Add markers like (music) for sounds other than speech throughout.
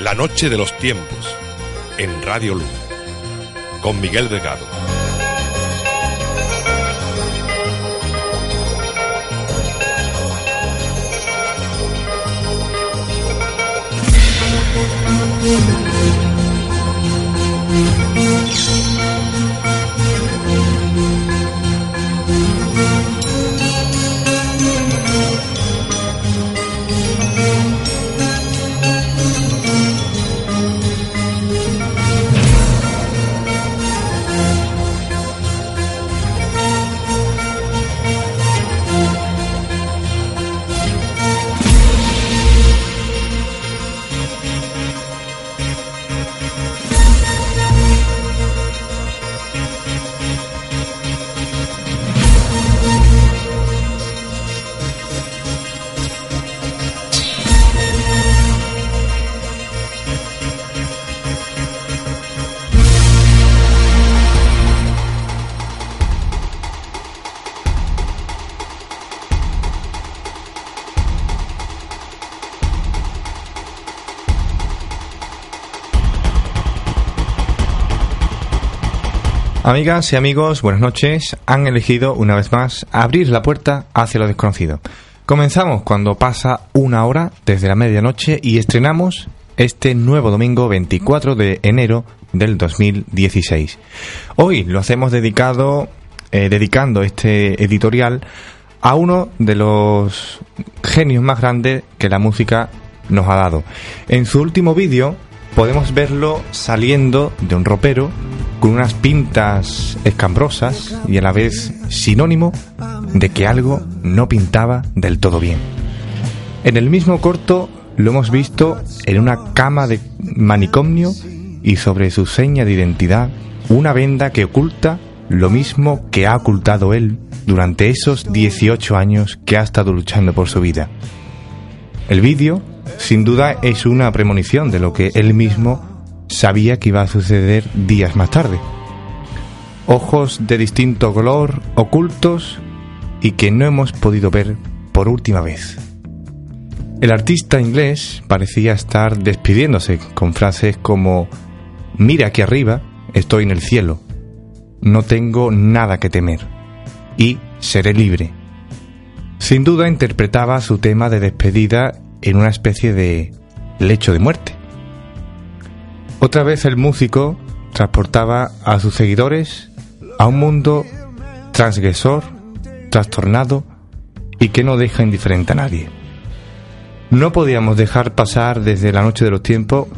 La noche de los tiempos en Radio Luna con Miguel Delgado. Amigas y amigos, buenas noches. Han elegido una vez más abrir la puerta hacia lo desconocido. Comenzamos cuando pasa una hora desde la medianoche y estrenamos este nuevo domingo 24 de enero del 2016. Hoy lo hacemos dedicado, eh, dedicando este editorial a uno de los genios más grandes que la música nos ha dado. En su último vídeo podemos verlo saliendo de un ropero con unas pintas escambrosas y a la vez sinónimo de que algo no pintaba del todo bien. En el mismo corto lo hemos visto en una cama de manicomio y sobre su seña de identidad una venda que oculta lo mismo que ha ocultado él durante esos 18 años que ha estado luchando por su vida. El vídeo, sin duda, es una premonición de lo que él mismo sabía que iba a suceder días más tarde. Ojos de distinto color, ocultos y que no hemos podido ver por última vez. El artista inglés parecía estar despidiéndose con frases como Mira aquí arriba, estoy en el cielo, no tengo nada que temer y seré libre. Sin duda interpretaba su tema de despedida en una especie de lecho de muerte. Otra vez el músico transportaba a sus seguidores a un mundo transgresor, trastornado y que no deja indiferente a nadie. No podíamos dejar pasar desde la noche de los tiempos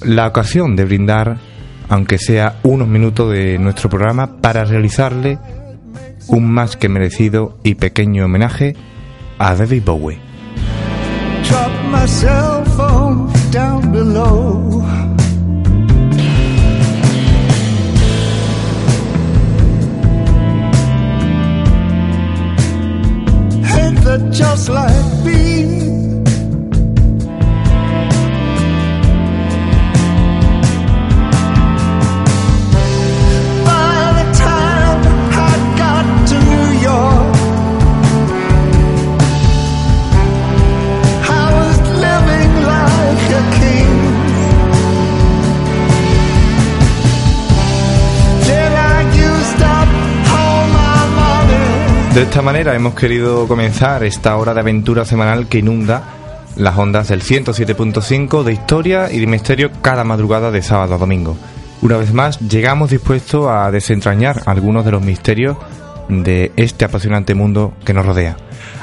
la ocasión de brindar, aunque sea unos minutos de nuestro programa, para realizarle un más que merecido y pequeño homenaje a David Bowie. myself manera hemos querido comenzar esta hora de aventura semanal que inunda las ondas del 107.5 de historia y de misterio cada madrugada de sábado a domingo. Una vez más, llegamos dispuestos a desentrañar algunos de los misterios de este apasionante mundo que nos rodea.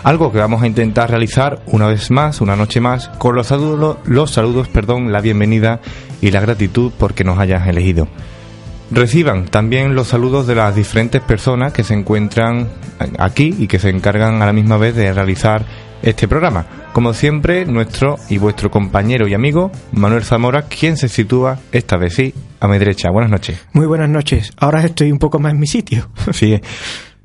Algo que vamos a intentar realizar una vez más, una noche más, con los saludos, los saludos, perdón, la bienvenida y la gratitud porque nos hayas elegido. Reciban también los saludos de las diferentes personas que se encuentran aquí y que se encargan a la misma vez de realizar este programa. Como siempre, nuestro y vuestro compañero y amigo Manuel Zamora, quien se sitúa esta vez sí a mi derecha. Buenas noches. Muy buenas noches. Ahora estoy un poco más en mi sitio. (laughs) Sí,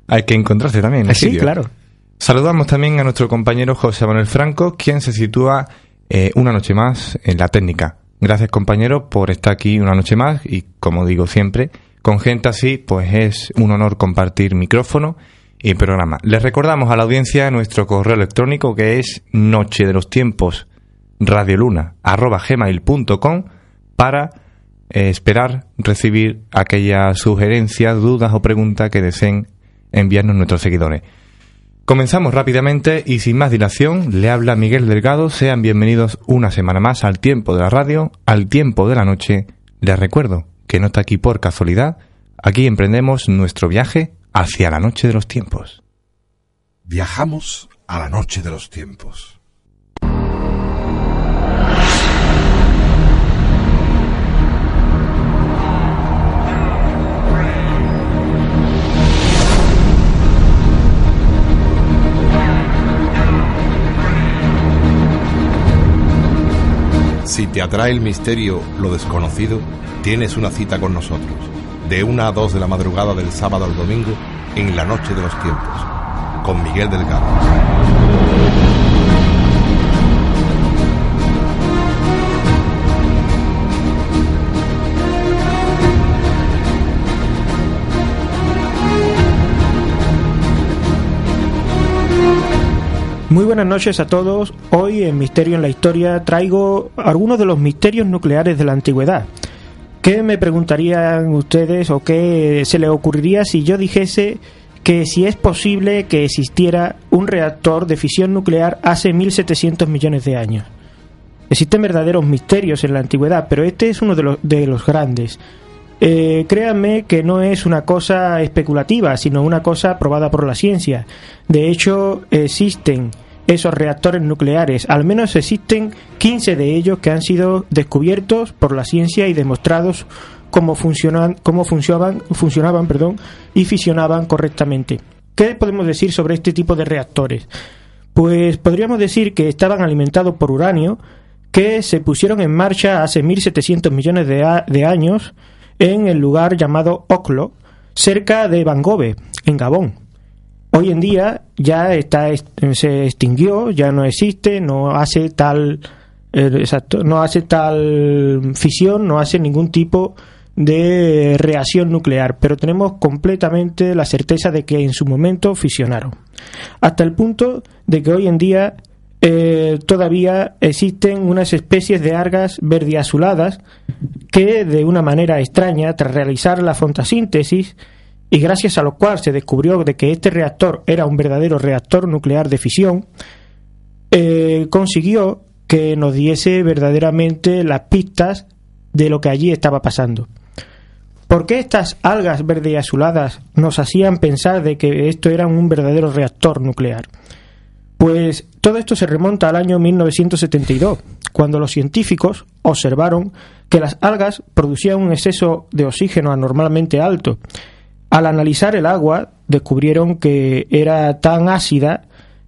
hay que encontrarse también. En el sí, sitio. claro. Saludamos también a nuestro compañero José Manuel Franco, quien se sitúa eh, una noche más en la técnica. Gracias compañero por estar aquí una noche más y como digo siempre, con gente así pues es un honor compartir micrófono y programa. Les recordamos a la audiencia nuestro correo electrónico que es noche de los tiempos radioluna arroba gmail.com para eh, esperar recibir aquellas sugerencias, dudas o preguntas que deseen enviarnos nuestros seguidores. Comenzamos rápidamente y sin más dilación, le habla Miguel Delgado. Sean bienvenidos una semana más al tiempo de la radio, al tiempo de la noche. Les recuerdo que no está aquí por casualidad. Aquí emprendemos nuestro viaje hacia la noche de los tiempos. Viajamos a la noche de los tiempos. Si te atrae el misterio, lo desconocido, tienes una cita con nosotros, de una a dos de la madrugada del sábado al domingo, en la noche de los tiempos, con Miguel Delgado. Muy buenas noches a todos. Hoy en Misterio en la Historia traigo algunos de los misterios nucleares de la antigüedad. ¿Qué me preguntarían ustedes o qué se les ocurriría si yo dijese que si es posible que existiera un reactor de fisión nuclear hace 1700 millones de años? Existen verdaderos misterios en la antigüedad, pero este es uno de los, de los grandes. Eh, créanme que no es una cosa especulativa, sino una cosa probada por la ciencia. De hecho, existen esos reactores nucleares, al menos existen 15 de ellos que han sido descubiertos por la ciencia y demostrados cómo, funcionan, cómo funcionaban, funcionaban perdón, y fisionaban correctamente. ¿Qué podemos decir sobre este tipo de reactores? Pues podríamos decir que estaban alimentados por uranio, que se pusieron en marcha hace 1700 millones de, de años en el lugar llamado Oklo, cerca de Bangove, en Gabón. Hoy en día ya está est- se extinguió, ya no existe, no hace tal eh, exacto, no hace tal fisión, no hace ningún tipo de reacción nuclear, pero tenemos completamente la certeza de que en su momento fisionaron. Hasta el punto de que hoy en día eh, todavía existen unas especies de algas verdiazuladas que de una manera extraña, tras realizar la fotosíntesis, y gracias a lo cual se descubrió de que este reactor era un verdadero reactor nuclear de fisión, eh, consiguió que nos diese verdaderamente las pistas de lo que allí estaba pasando. ¿Por qué estas algas verde azuladas nos hacían pensar de que esto era un verdadero reactor nuclear? Pues todo esto se remonta al año 1972, cuando los científicos observaron que las algas producían un exceso de oxígeno anormalmente alto. Al analizar el agua, descubrieron que era tan ácida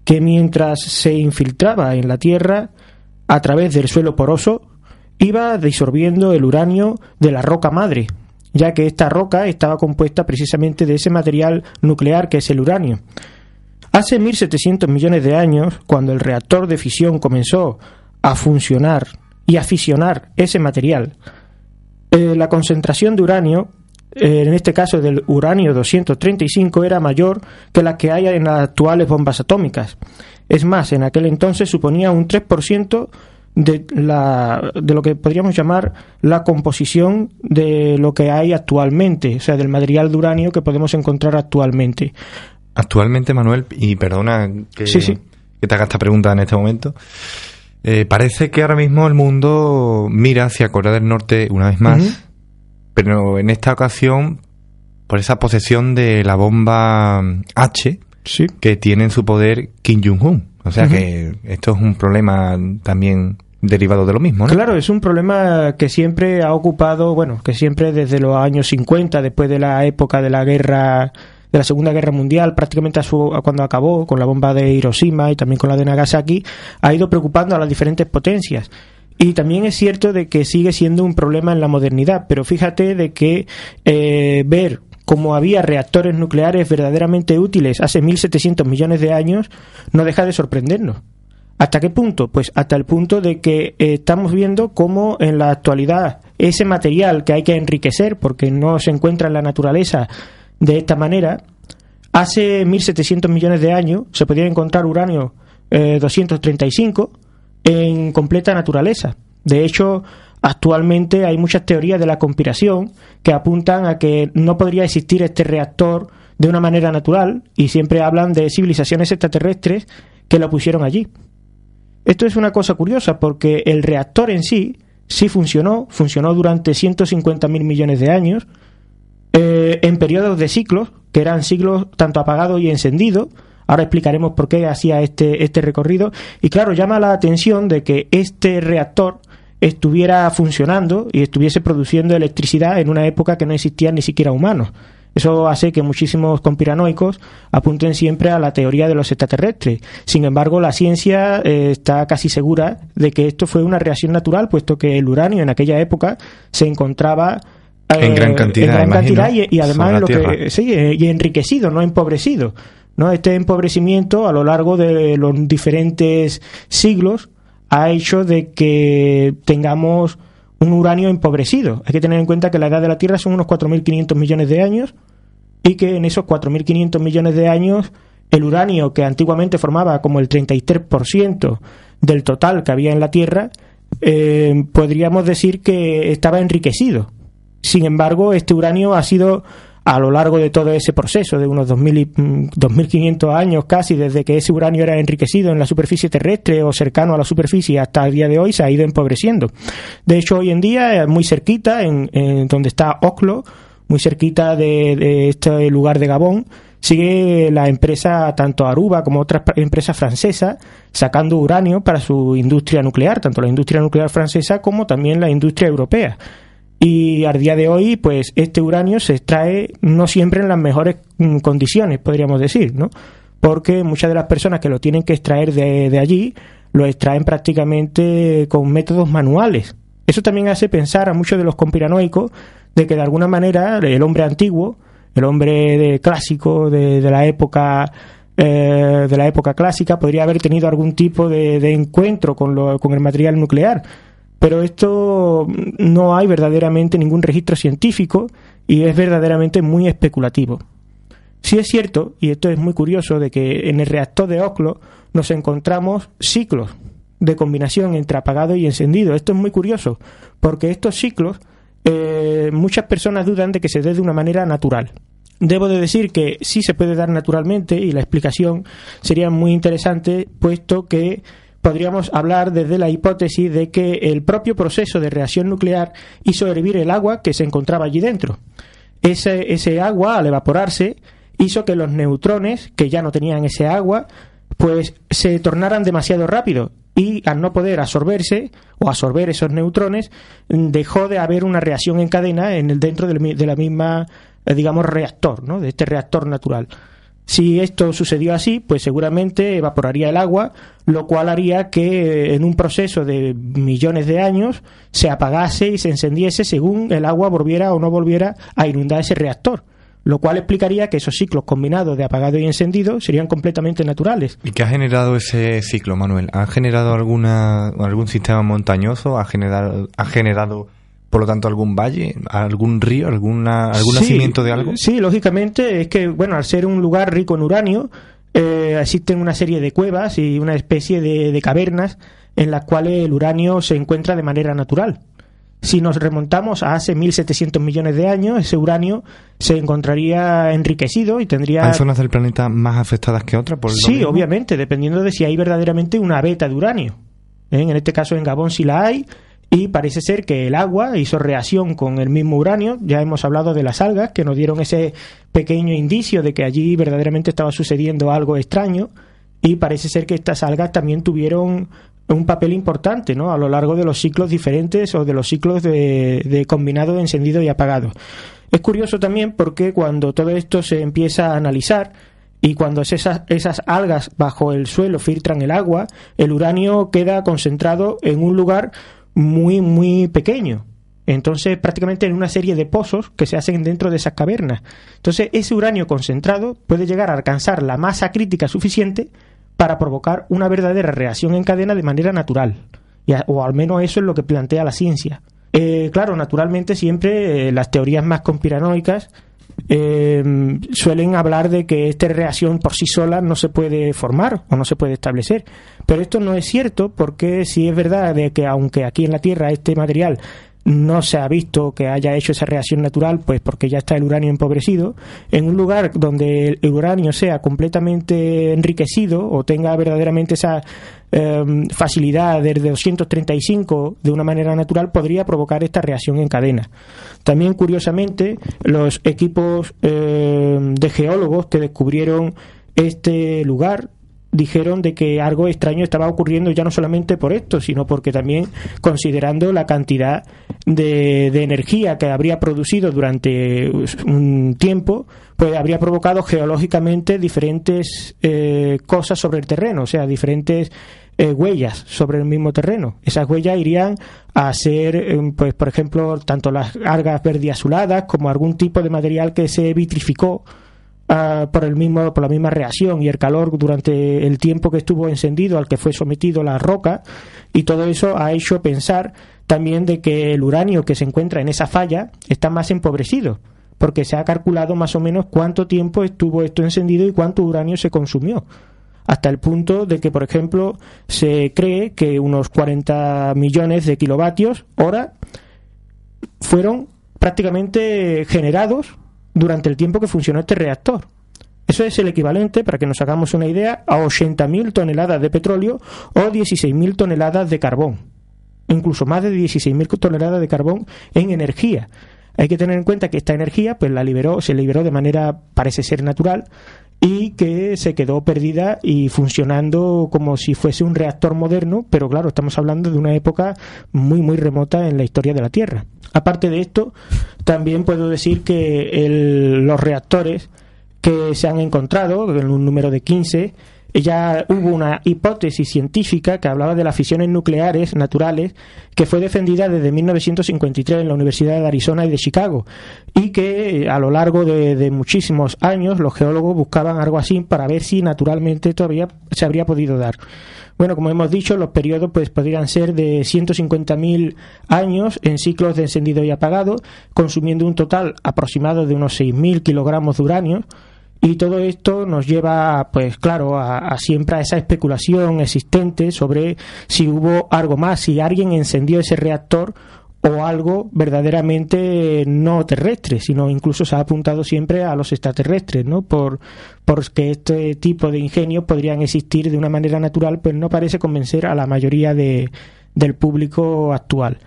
que mientras se infiltraba en la Tierra a través del suelo poroso, iba disolviendo el uranio de la roca madre, ya que esta roca estaba compuesta precisamente de ese material nuclear que es el uranio. Hace 1700 millones de años, cuando el reactor de fisión comenzó a funcionar y a fisionar ese material, eh, la concentración de uranio, eh, en este caso del uranio 235, era mayor que la que hay en las actuales bombas atómicas. Es más, en aquel entonces suponía un 3% de, la, de lo que podríamos llamar la composición de lo que hay actualmente, o sea, del material de uranio que podemos encontrar actualmente. Actualmente, Manuel, y perdona que, Sí, sí. que te haga esta pregunta en este momento, eh, parece que ahora mismo el mundo mira hacia Corea del Norte una vez más, pero en esta ocasión por esa posesión de la bomba H Sí. que tiene en su poder Kim Jong-un. O sea que esto es un problema también derivado de lo mismo, ¿no? Claro, es un problema que siempre ha ocupado, bueno, que siempre desde los años 50, después de la época de la guerra de la Segunda Guerra Mundial, prácticamente a su, cuando acabó con la bomba de Hiroshima y también con la de Nagasaki, ha ido preocupando a las diferentes potencias. Y también es cierto de que sigue siendo un problema en la modernidad, pero fíjate de que eh, ver cómo había reactores nucleares verdaderamente útiles hace 1.700 millones de años no deja de sorprendernos. ¿Hasta qué punto? Pues hasta el punto de que eh, estamos viendo cómo en la actualidad ese material que hay que enriquecer porque no se encuentra en la naturaleza de esta manera, hace 1.700 millones de años se podía encontrar uranio 235 eh, en completa naturaleza. De hecho, actualmente hay muchas teorías de la conspiración que apuntan a que no podría existir este reactor de una manera natural y siempre hablan de civilizaciones extraterrestres que lo pusieron allí. Esto es una cosa curiosa porque el reactor en sí sí funcionó, funcionó durante 150.000 millones de años, eh, en periodos de ciclos, que eran ciclos tanto apagados y encendidos. Ahora explicaremos por qué hacía este, este recorrido. Y claro, llama la atención de que este reactor estuviera funcionando y estuviese produciendo electricidad en una época que no existían ni siquiera humanos. Eso hace que muchísimos conspiranoicos apunten siempre a la teoría de los extraterrestres. Sin embargo, la ciencia eh, está casi segura de que esto fue una reacción natural, puesto que el uranio en aquella época se encontraba en gran cantidad, y, además lo que, sí, eh, y enriquecido, no empobrecido. ¿no? Este empobrecimiento a lo largo de los diferentes siglos ha hecho de que tengamos un uranio empobrecido. Hay que tener en cuenta que la edad de la Tierra son unos 4.500 millones de años y que en esos 4.500 millones de años el uranio, que antiguamente formaba como el 33% del total que había en la Tierra, eh, podríamos decir que estaba enriquecido. Sin embargo, este uranio ha sido a lo largo de todo ese proceso de unos 2.500 mm, años casi desde que ese uranio era enriquecido en la superficie terrestre o cercano a la superficie hasta el día de hoy se ha ido empobreciendo. De hecho, hoy en día, muy cerquita, en, donde está Oclo, muy cerquita de, este lugar de Gabón, sigue la empresa, tanto Aruba como otras empresas francesas, sacando uranio para su industria nuclear, tanto la industria nuclear francesa como también la industria europea. Y al día de hoy, pues este uranio se extrae no siempre en las mejores mm, condiciones, podríamos decir, ¿no? Porque muchas de las personas que lo tienen que extraer de, allí lo extraen prácticamente con métodos manuales. Eso también hace pensar a muchos de los conspiranoicos de que de alguna manera el hombre antiguo, el hombre de clásico de, de la época eh, de la época clásica podría haber tenido algún tipo de, de encuentro con, lo, con el material nuclear pero esto no hay verdaderamente ningún registro científico y es verdaderamente muy especulativo. Sí es cierto, y esto es muy curioso, de que en el reactor de Oclo nos encontramos ciclos de combinación entre apagado y encendido. Esto es muy curioso, porque estos ciclos eh, muchas personas dudan de que se dé de una manera natural. Debo de decir que sí se puede dar naturalmente y la explicación sería muy interesante, puesto que podríamos hablar desde la hipótesis de que el propio proceso de reacción nuclear hizo hervir el agua que se encontraba allí dentro. Ese, agua, al evaporarse, hizo que los neutrones, que ya no tenían ese agua, pues se tornaran demasiado rápido y al no poder absorberse o absorber esos neutrones, dejó de haber una reacción en cadena en el dentro de la misma, eh, digamos, reactor, ¿no? de este reactor natural. Si esto sucedió así, pues seguramente evaporaría el agua, lo cual haría que en un proceso de millones de años se apagase y se encendiese según el agua volviera o no volviera a inundar ese reactor lo cual explicaría que esos ciclos combinados de apagado y encendido serían completamente naturales. ¿Y qué ha generado ese ciclo, Manuel? ¿Ha generado alguna, algún sistema montañoso? ¿Ha generado, ha generado por lo tanto, algún valle, algún río, alguna, algún nacimiento de algo? Sí, lógicamente, es que, bueno, al ser un lugar rico en uranio, eh, existen una serie de cuevas y una especie de, de cavernas en las cuales el uranio se encuentra de manera natural. Si nos remontamos a hace 1.700 millones de años, ese uranio se encontraría enriquecido y tendría... ¿Hay zonas del planeta más afectadas que otras? Por sí, obviamente, dependiendo de si hay verdaderamente una beta de uranio. ¿Eh? En este caso en Gabón sí la hay, y parece ser que el agua hizo reacción con el mismo uranio. Ya hemos hablado de las algas que nos dieron ese pequeño indicio de que allí verdaderamente estaba sucediendo algo extraño y parece ser que estas algas también tuvieron un papel importante ¿no? a lo largo de los ciclos diferentes o de los ciclos de, combinado, encendido y apagado. Es curioso también porque cuando todo esto se empieza a analizar, y cuando esas, esas algas bajo el suelo filtran el agua, el uranio queda concentrado en un lugar muy, muy pequeño. Entonces, prácticamente en una serie de pozos que se hacen dentro de esas cavernas. Entonces, ese uranio concentrado puede llegar a alcanzar la masa crítica suficiente para provocar una verdadera reacción en cadena de manera natural. o al menos eso es lo que plantea la ciencia. Eh, claro, naturalmente siempre eh, las teorías más conspiranoicas eh, suelen hablar de que esta reacción por sí sola no se puede formar o no se puede establecer. Pero esto no es cierto porque si es verdad de que aunque aquí en la Tierra este material no se ha visto que haya hecho esa reacción natural, pues porque ya está el uranio empobrecido, en un lugar donde el uranio sea completamente enriquecido o tenga verdaderamente esa em, facilidad desde 235 de una manera natural, podría provocar esta reacción en cadena. También, curiosamente, los equipos em, de geólogos que descubrieron este lugar dijeron de que algo extraño estaba ocurriendo ya no solamente por esto, sino porque también considerando la cantidad de, energía que habría producido durante un tiempo, pues habría provocado geológicamente diferentes eh, cosas sobre el terreno, o sea, diferentes eh, huellas sobre el mismo terreno. Esas huellas irían a ser, eh, pues, por ejemplo, tanto las algas verde azuladas como algún tipo de material que se vitrificó Ah, por el mismo por la misma reacción y el calor durante el tiempo que estuvo encendido al que fue sometido la roca y todo eso ha hecho pensar también de que el uranio que se encuentra en esa falla está más empobrecido porque se ha calculado más o menos cuánto tiempo estuvo esto encendido y cuánto uranio se consumió hasta el punto de que, por ejemplo, se cree que unos 40 millones de kilovatios hora fueron prácticamente generados durante el tiempo que funcionó este reactor. Eso es el equivalente, para que nos hagamos una idea, a 80.000 toneladas de petróleo o 16.000 toneladas de carbón. Incluso más de 16.000 toneladas de carbón en energía. Hay que tener en cuenta que esta energía pues la liberó, se liberó de manera parece ser natural y que se quedó perdida y funcionando como si fuese un reactor moderno, pero claro, estamos hablando de una época muy muy remota en la historia de la Tierra. Aparte de esto, también puedo decir que los reactores que se han encontrado, en un número de 15, ya hubo una hipótesis científica que hablaba de las fisiones nucleares naturales que fue defendida desde 1953 en la Universidad de Arizona y de Chicago y que a lo largo de, muchísimos años los geólogos buscaban algo así para ver si naturalmente todavía se habría podido dar. Bueno, como hemos dicho, los periodos pues podrían ser de 150.000 años en ciclos de encendido y apagado, consumiendo un total aproximado de unos 6.000 kilogramos de uranio y todo esto nos lleva, pues claro, a, siempre a esa especulación existente sobre si hubo algo más, si alguien encendió ese reactor o algo verdaderamente no terrestre, sino incluso se ha apuntado siempre a los extraterrestres, ¿no? Por porque este tipo de ingenios podrían existir de una manera natural, pues no parece convencer a la mayoría de, del público actual.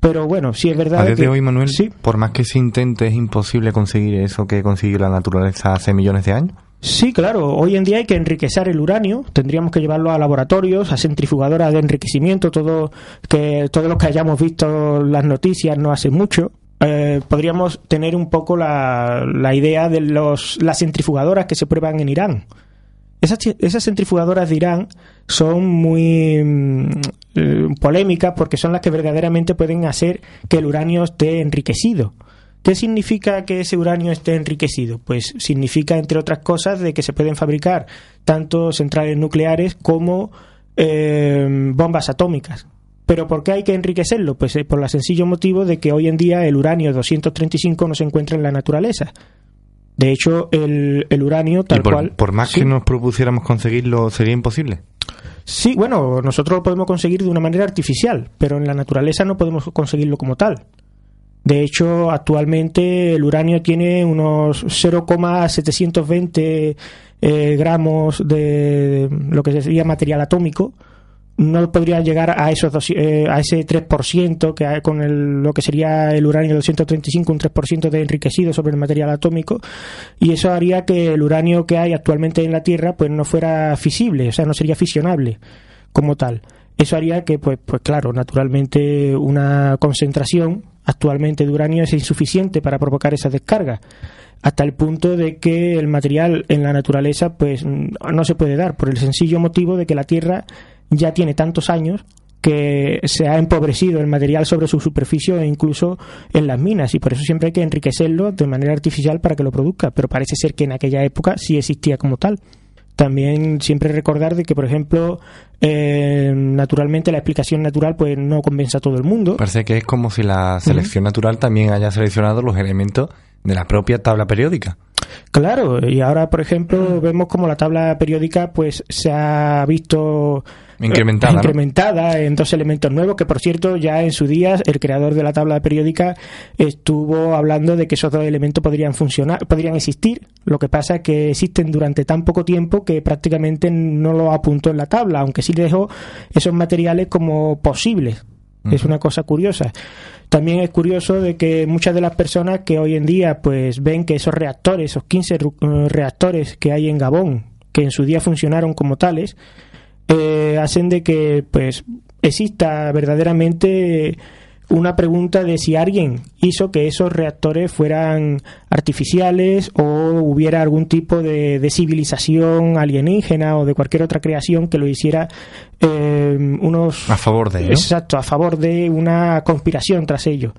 Pero bueno, sí es verdad. A día de hoy, Manuel, por más que se intente, es imposible conseguir eso que consiguió la naturaleza hace millones de años. Sí, claro. Hoy en día hay que enriquecer el uranio. Tendríamos que llevarlo a laboratorios, a centrifugadoras de enriquecimiento, todo que todos los que hayamos visto las noticias no hace mucho. Eh, podríamos tener un poco la, la idea de los, las centrifugadoras que se prueban en Irán. Esas, esas centrifugadoras de Irán son muy mm, eh, polémicas porque son las que verdaderamente pueden hacer que el uranio esté enriquecido. ¿Qué significa que ese uranio esté enriquecido? Pues significa, entre otras cosas, de que se pueden fabricar tanto centrales nucleares como eh, bombas atómicas. ¿Pero por qué hay que enriquecerlo? Pues eh, por el sencillo motivo de que hoy en día el uranio 235 no se encuentra en la naturaleza. De hecho, el, uranio tal cual... Por más que nos propusiéramos conseguirlo, ¿sería imposible? Sí, bueno, nosotros lo podemos conseguir de una manera artificial, pero en la naturaleza no podemos conseguirlo como tal. De hecho, actualmente el uranio tiene unos 0,720 eh, gramos de lo que sería material atómico, no podría llegar a esos eh, a ese 3% que hay con el, lo que sería el uranio 235 un 3% de enriquecido sobre el material atómico y eso haría que el uranio que hay actualmente en la Tierra pues no fuera fisible, o sea, no sería fisionable como tal. Eso haría que, pues, pues claro, naturalmente una concentración actualmente de uranio es insuficiente para provocar esa descarga hasta el punto de que el material en la naturaleza pues no se puede dar por el sencillo motivo de que la Tierra ya tiene tantos años que se ha empobrecido el material sobre su superficie e incluso en las minas y por eso siempre hay que enriquecerlo de manera artificial para que lo produzca, pero parece ser que en aquella época sí existía como tal. También siempre recordar de que, por ejemplo, eh, naturalmente la explicación natural pues no convence a todo el mundo. Parece que es como si la selección natural también haya seleccionado los elementos de la propia tabla periódica. Claro, y ahora, por ejemplo, vemos como la tabla periódica pues se ha visto incrementada, incrementada en dos elementos nuevos, que por cierto ya en su día el creador de la tabla periódica estuvo hablando de que esos dos elementos podrían funcionar, podrían existir. Lo que pasa es que existen durante tan poco tiempo que prácticamente no lo apuntó en la tabla, aunque sí dejó esos materiales como posibles. Es una cosa curiosa. También es curioso de que muchas de las personas que hoy en día pues ven que esos reactores, esos 15 eh, reactores que hay en Gabón, que en su día funcionaron como tales, eh, hacen de que pues exista verdaderamente una pregunta de si alguien hizo que esos reactores fueran artificiales o hubiera algún tipo de, civilización alienígena o de cualquier otra creación que lo hiciera eh, unos a favor de exacto a favor de una conspiración tras ello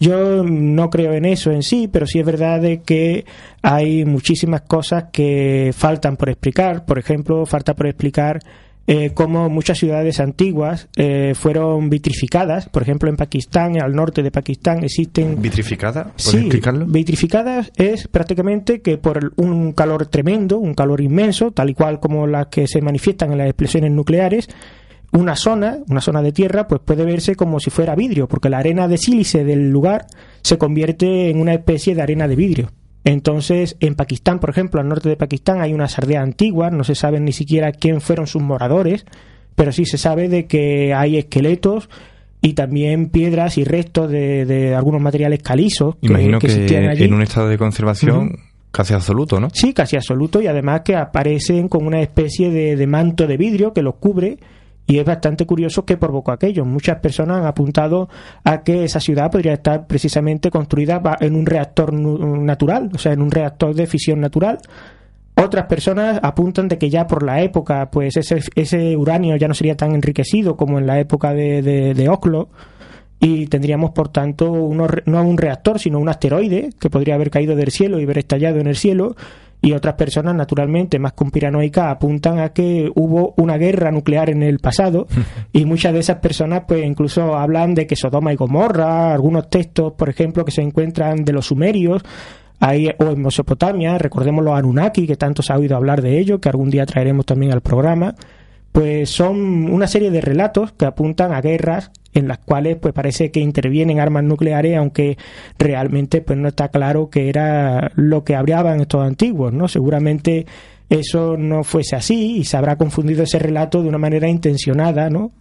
yo no creo en eso en sí, pero sí es verdad de que hay muchísimas cosas que faltan por explicar. Por ejemplo, falta por explicar eh, cómo muchas ciudades antiguas eh, fueron vitrificadas. Por ejemplo, en Pakistán, al norte de Pakistán, existen. ¿Vitrificadas? Sí, explicarlo? vitrificadas es prácticamente que por un calor tremendo, un calor inmenso, tal y cual como las que se manifiestan en las explosiones nucleares, una zona, una zona de tierra, pues puede verse como si fuera vidrio, porque la arena de sílice del lugar se convierte en una especie de arena de vidrio. Entonces, en Pakistán, por ejemplo, al norte de Pakistán hay unas aldeas antiguas, no se sabe ni siquiera quién fueron sus moradores, pero sí se sabe de que hay esqueletos y también piedras y restos de, algunos materiales calizos que, Imagino que, en un estado de conservación casi absoluto, ¿no? Sí, casi absoluto y además que aparecen con una especie de manto de vidrio que los cubre y es bastante curioso que provocó aquello. Muchas personas han apuntado a que esa ciudad podría estar precisamente construida en un reactor natural, o sea, en un reactor de fisión natural. Otras personas apuntan de que ya por la época, pues ese, uranio ya no sería tan enriquecido como en la época de, de, y tendríamos por tanto no un reactor sino un asteroide que podría haber caído del cielo y haber estallado en el cielo y otras personas, naturalmente, más conspiranoicas, apuntan a que hubo una guerra nuclear en el pasado (laughs) y muchas de esas personas, pues incluso hablan de que Sodoma y Gomorra, algunos textos, por ejemplo, que se encuentran de los sumerios, Ahí, o en Mesopotamia, recordemos los Anunnaki, que tanto se ha oído hablar de ello, que algún día traeremos también al programa, pues son una serie de relatos que apuntan a guerras en las cuales pues parece que intervienen armas nucleares aunque realmente pues no está claro que era lo que hablaban estos antiguos no seguramente eso no fuese así y se habrá confundido ese relato de una manera intencionada, ¿no?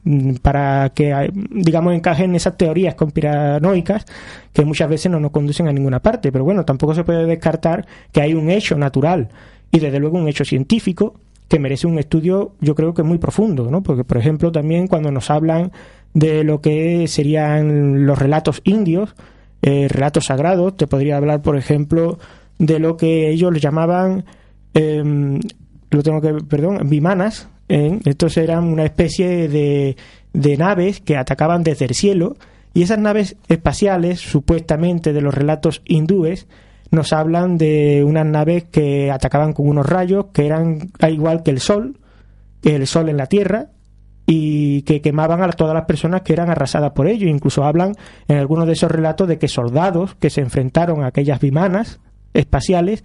Para que, digamos, encajen esas teorías conspiranoicas que muchas veces no nos conducen a ninguna parte. Pero bueno, tampoco se puede descartar que hay un hecho natural y desde luego un hecho científico que merece un estudio, yo creo que muy profundo, ¿no? Porque, por ejemplo, también cuando nos hablan de lo que serían los relatos indios, eh, relatos sagrados, te podría hablar, por ejemplo, de lo que ellos llamaban, em, lo tengo que, perdón, vimanas. ¿eh? Estos eran una especie de, de naves que atacaban desde el cielo y esas naves espaciales, supuestamente de los relatos hindúes, nos hablan de unas naves que atacaban con unos rayos que eran igual que el Sol, el Sol en la Tierra, y que quemaban a todas las personas que eran arrasadas por ello. Incluso hablan en algunos de esos relatos de que soldados que se enfrentaron a aquellas vimanas espaciales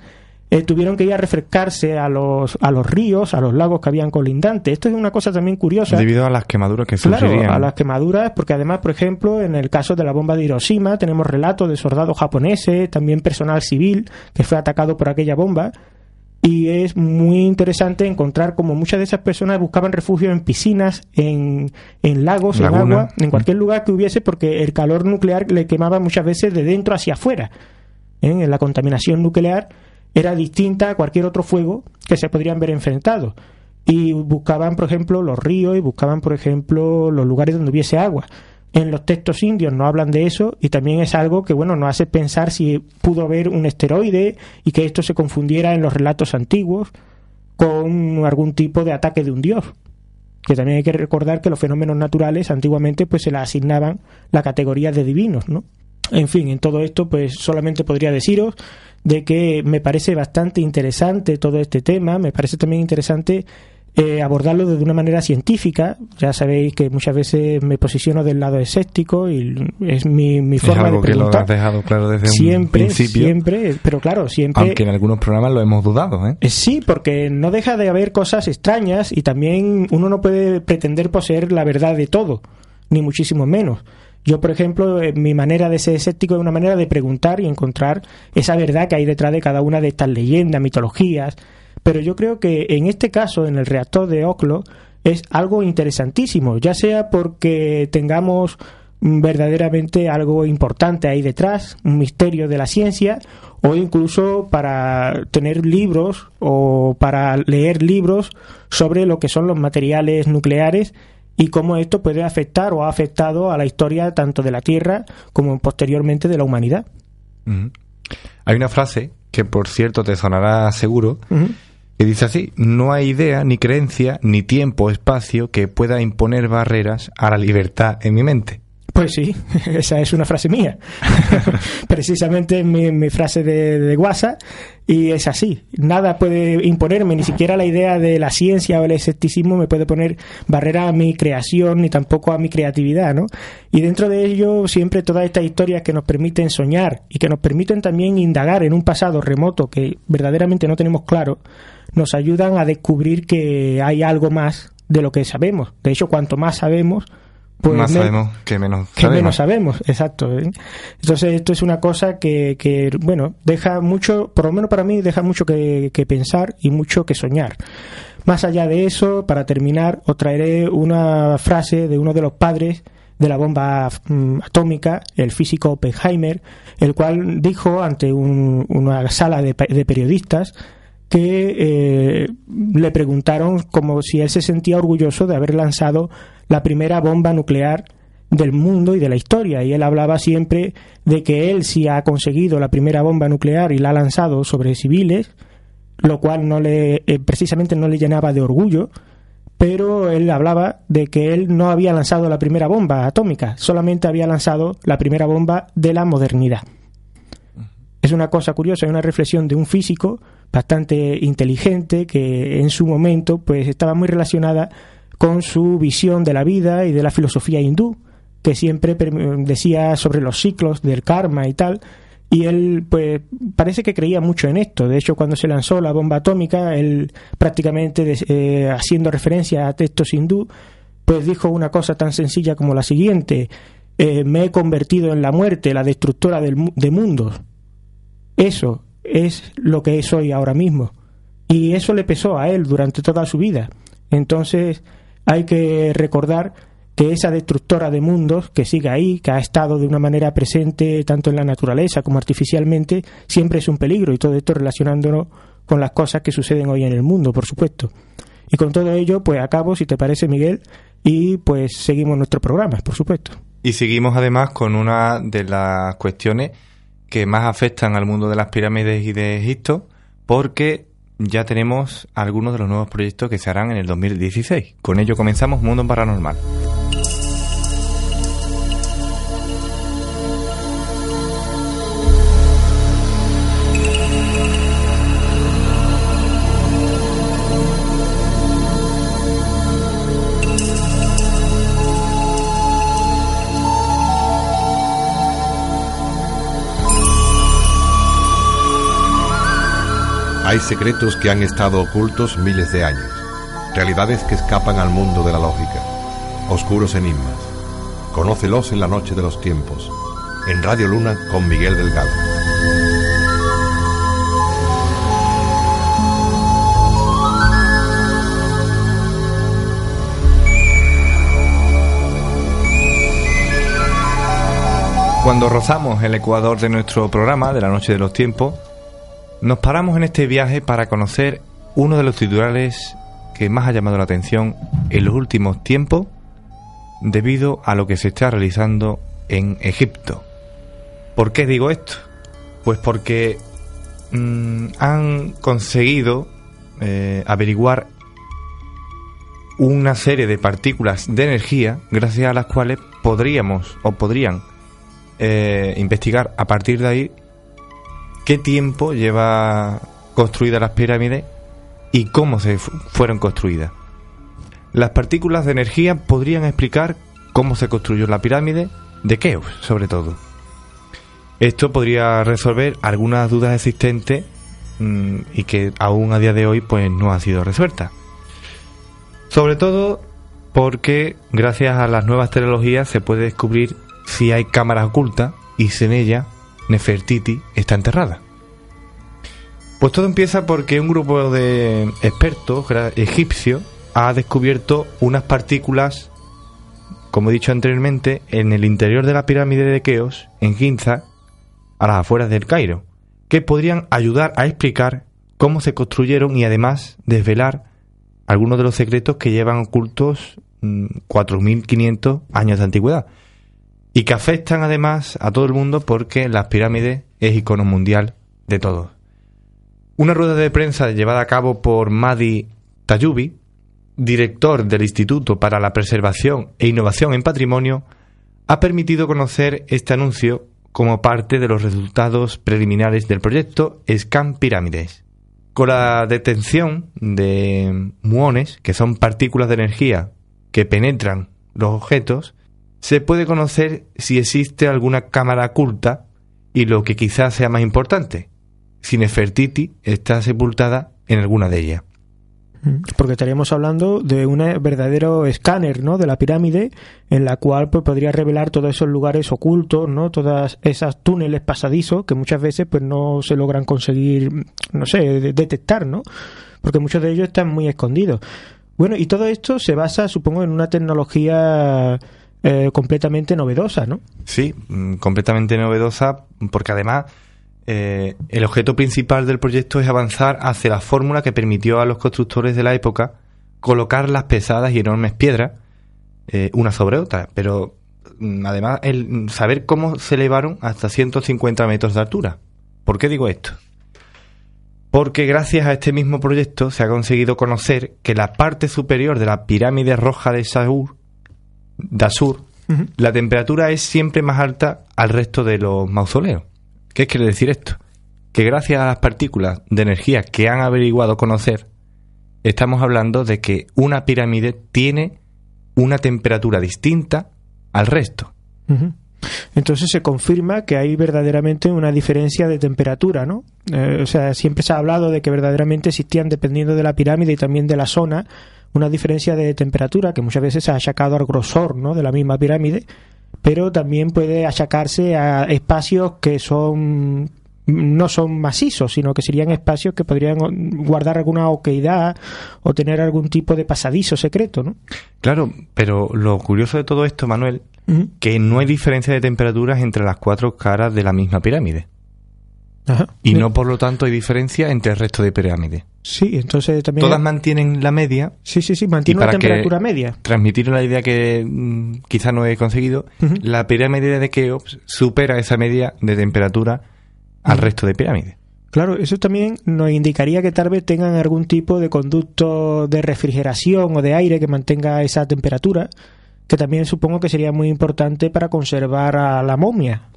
eh, tuvieron que ir a refrescarse a los, a los ríos, a los lagos que habían colindantes. Esto es una cosa también curiosa. Debido a las quemaduras que Claro, a las quemaduras, porque además, por ejemplo, en el caso de la bomba de Hiroshima tenemos relatos de soldados japoneses, también personal civil que fue atacado por aquella bomba. Y es muy interesante encontrar como muchas de esas personas buscaban refugio en piscinas, en, en lagos, en agua, en cualquier lugar que hubiese, porque el calor nuclear le quemaba muchas veces de dentro hacia afuera. ¿eh? En la contaminación nuclear era distinta a cualquier otro fuego que se podrían ver enfrentados. y buscaban, por ejemplo, los ríos y buscaban, por ejemplo, los lugares donde hubiese agua. En los textos indios no hablan de eso y también es algo que, bueno, nos hace pensar si pudo haber un esteroide y que esto se confundiera en los relatos antiguos con algún tipo de ataque de un dios. Que también hay que recordar que los fenómenos naturales antiguamente pues se les asignaban la categoría de divinos, ¿no? En fin, en todo esto pues solamente podría deciros de que me parece bastante interesante todo este tema, me parece también interesante eh, abordarlo de una manera científica. Ya sabéis que muchas veces me posiciono del lado escéptico y es mi, mi forma de preguntar. que lo has dejado claro desde siempre, un principio. Siempre, pero claro, siempre. Aunque en algunos programas lo hemos dudado, ¿eh? ¿eh? Sí, porque no deja de haber cosas extrañas y también uno no puede pretender poseer la verdad de todo, ni muchísimo menos. Yo, por ejemplo, eh, mi manera de ser escéptico es una manera de preguntar y encontrar esa verdad que hay detrás de cada una de estas leyendas, mitologías, pero yo creo que en este caso, en el reactor de Oclo, es algo interesantísimo, ya sea porque tengamos verdaderamente algo importante ahí detrás, un misterio de la ciencia, o incluso para tener libros o para leer libros sobre lo que son los materiales nucleares y cómo esto puede afectar o ha afectado a la historia tanto de la Tierra como posteriormente de la humanidad. Hay una frase que, por cierto, te sonará seguro, y dice así, no hay idea, ni creencia, ni tiempo o espacio que pueda imponer barreras a la libertad en mi mente. Pues sí, (laughs) esa es una frase mía. (laughs) Precisamente mi, mi frase de, de WhatsApp y es así. Nada puede imponerme, ni siquiera la idea de la ciencia o el escepticismo me puede poner barrera a mi creación ni tampoco a mi creatividad, ¿no? Y dentro de ello siempre todas estas historias que nos permiten soñar y que nos permiten también indagar en un pasado remoto que verdaderamente no tenemos claro, nos ayudan a descubrir que hay algo más de lo que sabemos. De hecho, cuanto más sabemos, pues más sabemos que menos que sabemos. menos sabemos, exacto. ¿eh? Entonces esto es una cosa que, que, bueno, deja mucho, por lo menos para mí, deja mucho que, que, pensar y mucho que soñar. Más allá de eso, para terminar, os traeré una frase de uno de los padres de la bomba mm, atómica, el físico Oppenheimer, el cual dijo ante un, una sala de, de periodistas que eh, le preguntaron como si él se sentía orgulloso de haber lanzado la primera bomba nuclear del mundo y de la historia. Y él hablaba siempre de que él sí ha conseguido la primera bomba nuclear y la ha lanzado sobre civiles, lo cual no le, eh, precisamente no le llenaba de orgullo, pero él hablaba de que él no había lanzado la primera bomba atómica, solamente había lanzado la primera bomba de la modernidad. Es una cosa curiosa, es una reflexión de un físico bastante inteligente que en su momento pues estaba muy relacionada con su visión de la vida y de la filosofía hindú que siempre decía sobre los ciclos del karma y tal y él pues parece que creía mucho en esto. De hecho cuando se lanzó la bomba atómica él prácticamente eh, haciendo referencia a textos hindú pues dijo una cosa tan sencilla como la siguiente eh, me he convertido en la muerte la destructora del, de mundos eso es lo que es hoy ahora mismo. Y eso le pesó a él durante toda su vida. Entonces hay que recordar que esa destructora de mundos que sigue ahí, que ha estado de una manera presente tanto en la naturaleza como artificialmente, siempre es un peligro y todo esto relacionándonos con las cosas que suceden hoy en el mundo, por supuesto. Y con todo ello, pues acabo, si te parece, Miguel, y pues seguimos nuestro programa, por supuesto. Y seguimos además con una de las cuestiones que más afectan al mundo de las pirámides y de Egipto, porque ya tenemos algunos de los nuevos proyectos que se harán en el 2016. Con ello comenzamos Mundo Paranormal. Hay secretos que han estado ocultos miles de años, realidades que escapan al mundo de la lógica, oscuros enigmas. Conócelos en la noche de los tiempos, en Radio Luna con Miguel Delgado. Cuando rozamos el ecuador de nuestro programa de la Noche de los Tiempos, nos paramos en este viaje para conocer uno de los titulares que más ha llamado la atención en los últimos tiempos debido a lo que se está realizando en Egipto. ¿Por qué digo esto? Pues porque mm, han conseguido eh, averiguar una serie de partículas de energía gracias a las cuales podríamos o podrían eh, investigar a partir de ahí qué tiempo lleva construidas las pirámides y cómo se fueron construidas. Las partículas de energía podrían explicar cómo se construyó la pirámide de Keops, sobre todo. Esto podría resolver algunas dudas existentes mm, y que aún a día de hoy pues no han sido resueltas. Sobre todo porque gracias a las nuevas tecnologías se puede descubrir si hay cámaras ocultas y si en ella Nefertiti está enterrada. Pues todo empieza porque un grupo de expertos egipcios ha descubierto unas partículas, como he dicho anteriormente, en el interior de la pirámide de Keos, en Ginza, a las afueras del Cairo, que podrían ayudar a explicar cómo se construyeron y además desvelar algunos de los secretos que llevan ocultos 4.500 mm, años de antigüedad y que afectan además a todo el mundo porque las pirámides es icono mundial de todos. Una rueda de prensa llevada a cabo por Madi Tayubi, director del Instituto para la Preservación e Innovación en Patrimonio, ha permitido conocer este anuncio como parte de los resultados preliminares del proyecto Scan Pirámides. Con la detención de muones, que son partículas de energía que penetran los objetos, se puede conocer si existe alguna cámara oculta y lo que quizás sea más importante, si Nefertiti está sepultada en alguna de ellas. Porque estaríamos hablando de un verdadero escáner, ¿no? De la pirámide, en la cual pues, podría revelar todos esos lugares ocultos, ¿no? Todas esas túneles pasadizos que muchas veces pues no se logran conseguir, no sé, detectar, ¿no? Porque muchos de ellos están muy escondidos. Bueno, y todo esto se basa, supongo, en una tecnología eh, completamente novedosa, ¿no? Sí, mm, completamente novedosa, porque además eh, el objeto principal del proyecto es avanzar hacia la fórmula que permitió a los constructores de la época colocar las pesadas y enormes piedras eh, una sobre otra, pero mm, además el saber cómo se elevaron hasta 150 metros de altura. ¿Por qué digo esto? Porque gracias a este mismo proyecto se ha conseguido conocer que la parte superior de la pirámide roja de Saur, Dasur, la temperatura es siempre más alta al resto de los mausoleos. ¿Qué quiere decir esto? Que gracias a las partículas de energía que han averiguado conocer, estamos hablando de que una pirámide tiene una temperatura distinta al resto. Entonces se confirma que hay verdaderamente una diferencia de temperatura, ¿no? Eh, o sea, siempre se ha hablado de que verdaderamente existían, dependiendo de la pirámide y también de la zona, una diferencia de temperatura que muchas veces se ha achacado al grosor, ¿no? De la misma pirámide pero también puede achacarse a espacios que son no son macizos, sino que serían espacios que podrían guardar alguna oqueidad o tener algún tipo de pasadizo secreto, ¿no? Claro, pero lo curioso de todo esto, Manuel, que no hay diferencia de temperaturas entre las cuatro caras de la misma pirámide. Y no, por lo tanto, hay diferencia entre el resto de pirámides. Sí, entonces también... Todas mantienen la media. Sí, sí, sí, mantienen una temperatura media. Transmitir la idea que mm, quizás no he conseguido, la pirámide de Keops supera esa media de temperatura al resto de pirámides. Claro, eso también nos indicaría que tal vez tengan algún tipo de conducto de refrigeración o de aire que mantenga esa temperatura, que también supongo que sería muy importante para conservar a la momia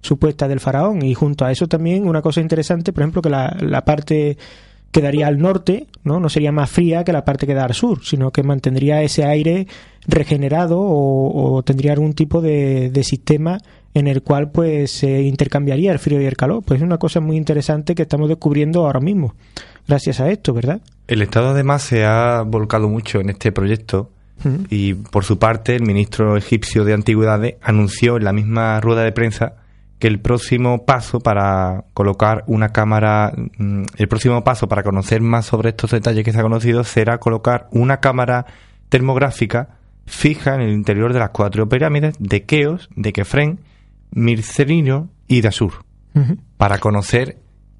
supuesta del faraón. Y junto a eso también una cosa interesante, por ejemplo, que la, la parte quedaría al norte, ¿no? No sería más fría que la parte que da al sur, sino que mantendría ese aire regenerado o, tendría algún tipo de, sistema en el cual pues se intercambiaría el frío y el calor. Pues es una cosa muy interesante que estamos descubriendo ahora mismo, gracias a esto, ¿verdad? El Estado además se ha volcado mucho en este proyecto y por su parte el ministro egipcio de Antigüedades anunció en la misma rueda de prensa que el próximo paso para colocar una cámara, mm, el próximo paso para conocer más sobre estos detalles que se ha conocido será colocar una cámara termográfica fija en el interior de las cuatro pirámides de Keos, de Kefren, Mircelino y Dasur, para conocer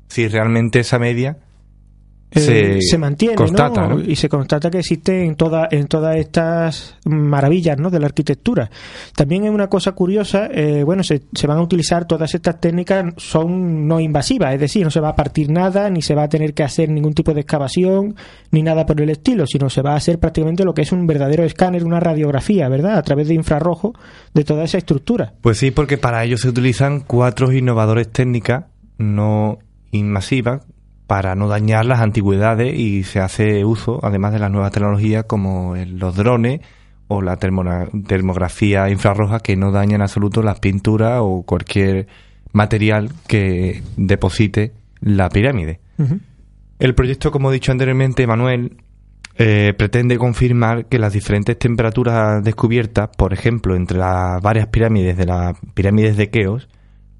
si realmente esa media eh, se, mantiene constata, ¿no? y se constata que existe en, toda, en todas estas maravillas ¿no? de la arquitectura. También es una cosa curiosa, eh, bueno, se, se, van a utilizar todas estas técnicas, son no invasivas, es decir, no se va a partir nada, ni se va a tener que hacer ningún tipo de excavación, ni nada por el estilo, sino se va a hacer prácticamente lo que es un verdadero escáner, una radiografía, ¿verdad? A través de infrarrojo de toda esa estructura. Pues sí, porque para ello se utilizan cuatro innovadores técnicas no invasivas para no dañar las antigüedades y se hace uso, además de las nuevas tecnologías como los drones o la termografía infrarroja que no dañan en absoluto las pinturas o cualquier material que deposite la pirámide. El proyecto, como he dicho anteriormente, Manuel, eh, pretende confirmar que las diferentes temperaturas descubiertas, por ejemplo, entre las varias pirámides de las pirámides de Keos,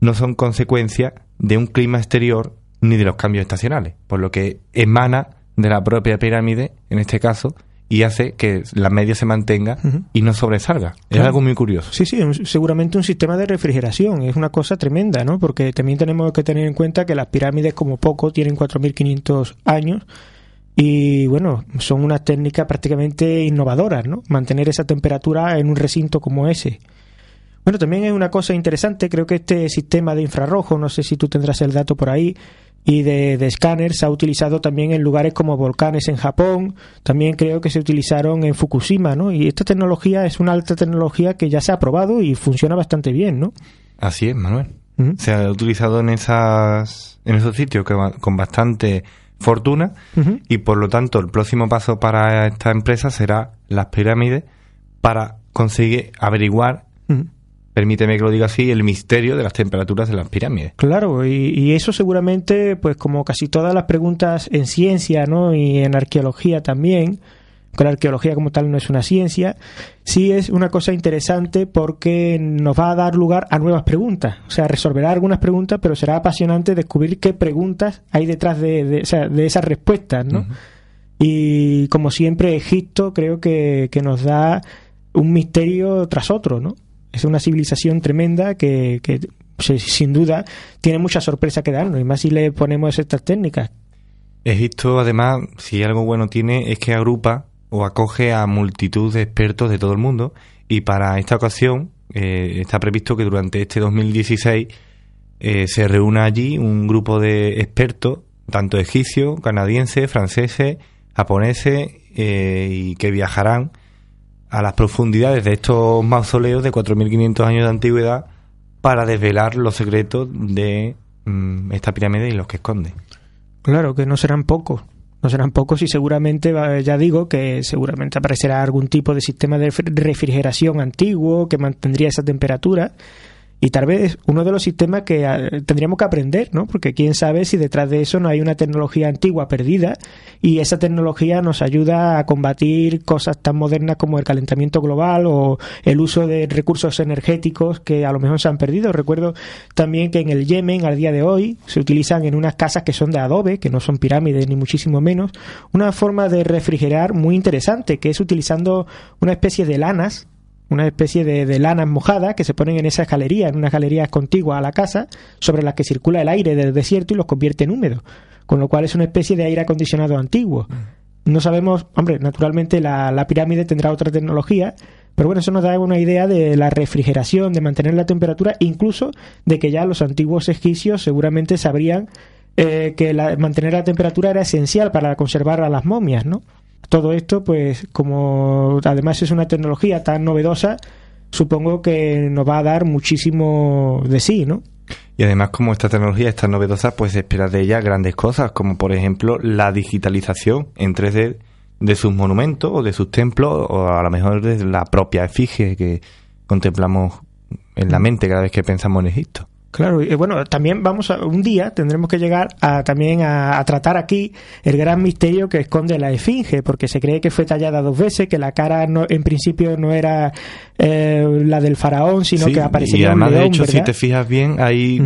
no son consecuencia de un clima exterior ni de los cambios estacionales, por lo que emana de la propia pirámide, en este caso, y hace que la media se mantenga y no sobresalga. Es algo muy curioso. Sí, sí, seguramente un sistema de refrigeración. Es una cosa tremenda, ¿no? Porque también tenemos que tener en cuenta que las pirámides, como poco, tienen 4.500 años y, bueno, son unas técnicas prácticamente innovadoras, ¿no? Mantener esa temperatura en un recinto como ese. Bueno, también es una cosa interesante, creo que este sistema de infrarrojo, no sé si tú tendrás el dato por ahí, y de, de escáner se ha utilizado también en lugares como volcanes en Japón, también creo que se utilizaron en Fukushima, ¿no? Y esta tecnología es una alta tecnología que ya se ha probado y funciona bastante bien, ¿no? Así es, Manuel. Se ha utilizado en esas en esos sitios que, con bastante fortuna y por lo tanto el próximo paso para esta empresa será las pirámides para conseguir averiguar permíteme que lo diga así, el misterio de las temperaturas de las pirámides. Claro, y, eso seguramente, pues como casi todas las preguntas en ciencia, ¿no? Y en arqueología también, que la arqueología como tal no es una ciencia, sí es una cosa interesante porque nos va a dar lugar a nuevas preguntas. O sea, resolverá algunas preguntas, pero será apasionante descubrir qué preguntas hay detrás de, esas respuestas, ¿no? Y como siempre, Egipto creo que, que nos da un misterio tras otro, ¿no? Es una civilización tremenda que, sin duda tiene mucha sorpresa que darnos, y más si le ponemos estas técnicas. Egipto, además, si algo bueno tiene, es que agrupa o acoge a multitud de expertos de todo el mundo, y para esta ocasión eh, está previsto que durante este 2016 eh, se reúna allí un grupo de expertos, tanto egipcios, canadienses, franceses, japoneses, eh, y que viajarán a las profundidades de estos mausoleos de 4.500 años de antigüedad para desvelar los secretos de mm, esta pirámide y los que esconde. Claro, que no serán pocos. No serán pocos y seguramente, ya digo, que seguramente aparecerá algún tipo de sistema de refrigeración antiguo que mantendría esa temperatura y tal vez uno de los sistemas que ah, tendríamos que aprender, ¿no? Porque quién sabe si detrás de eso no hay una tecnología antigua perdida y esa tecnología nos ayuda a combatir cosas tan modernas como el calentamiento global o el uso de recursos energéticos que a lo mejor se han perdido. Recuerdo también que en el Yemen al día de hoy se utilizan en unas casas que son de adobe, que no son pirámides ni muchísimo menos, una forma de refrigerar muy interesante, que es utilizando una especie de lanas una especie de, de, lanas mojadas que se ponen en esas galerías, en unas galerías contiguas a la casa, sobre las que circula el aire del desierto y los convierte en húmedos, con lo cual es una especie de aire acondicionado antiguo. Mm. No sabemos, hombre, naturalmente la, la pirámide tendrá otra tecnología, pero bueno, eso nos da una idea de la refrigeración, de mantener la temperatura, incluso de que ya los antiguos egipcios seguramente sabrían eh, que la, mantener la temperatura era esencial para conservar a las momias, ¿no? Todo esto, pues como además es una tecnología tan novedosa, supongo que nos va a dar muchísimo de sí, ¿no? Y además, como esta tecnología es tan novedosa, pues se espera de ella grandes cosas, como por ejemplo la digitalización en 3D de sus monumentos o de sus templos, o a lo mejor de la propia efigie que contemplamos en la mente cada vez que pensamos en Egipto. Claro, y bueno, también vamos a un día tendremos que llegar a también a, tratar aquí el gran misterio que esconde la esfinge, porque se cree que fue tallada dos veces, que la cara no, en principio no era eh, la del faraón, sino que aparecía y además, de hecho, si te fijas bien, hay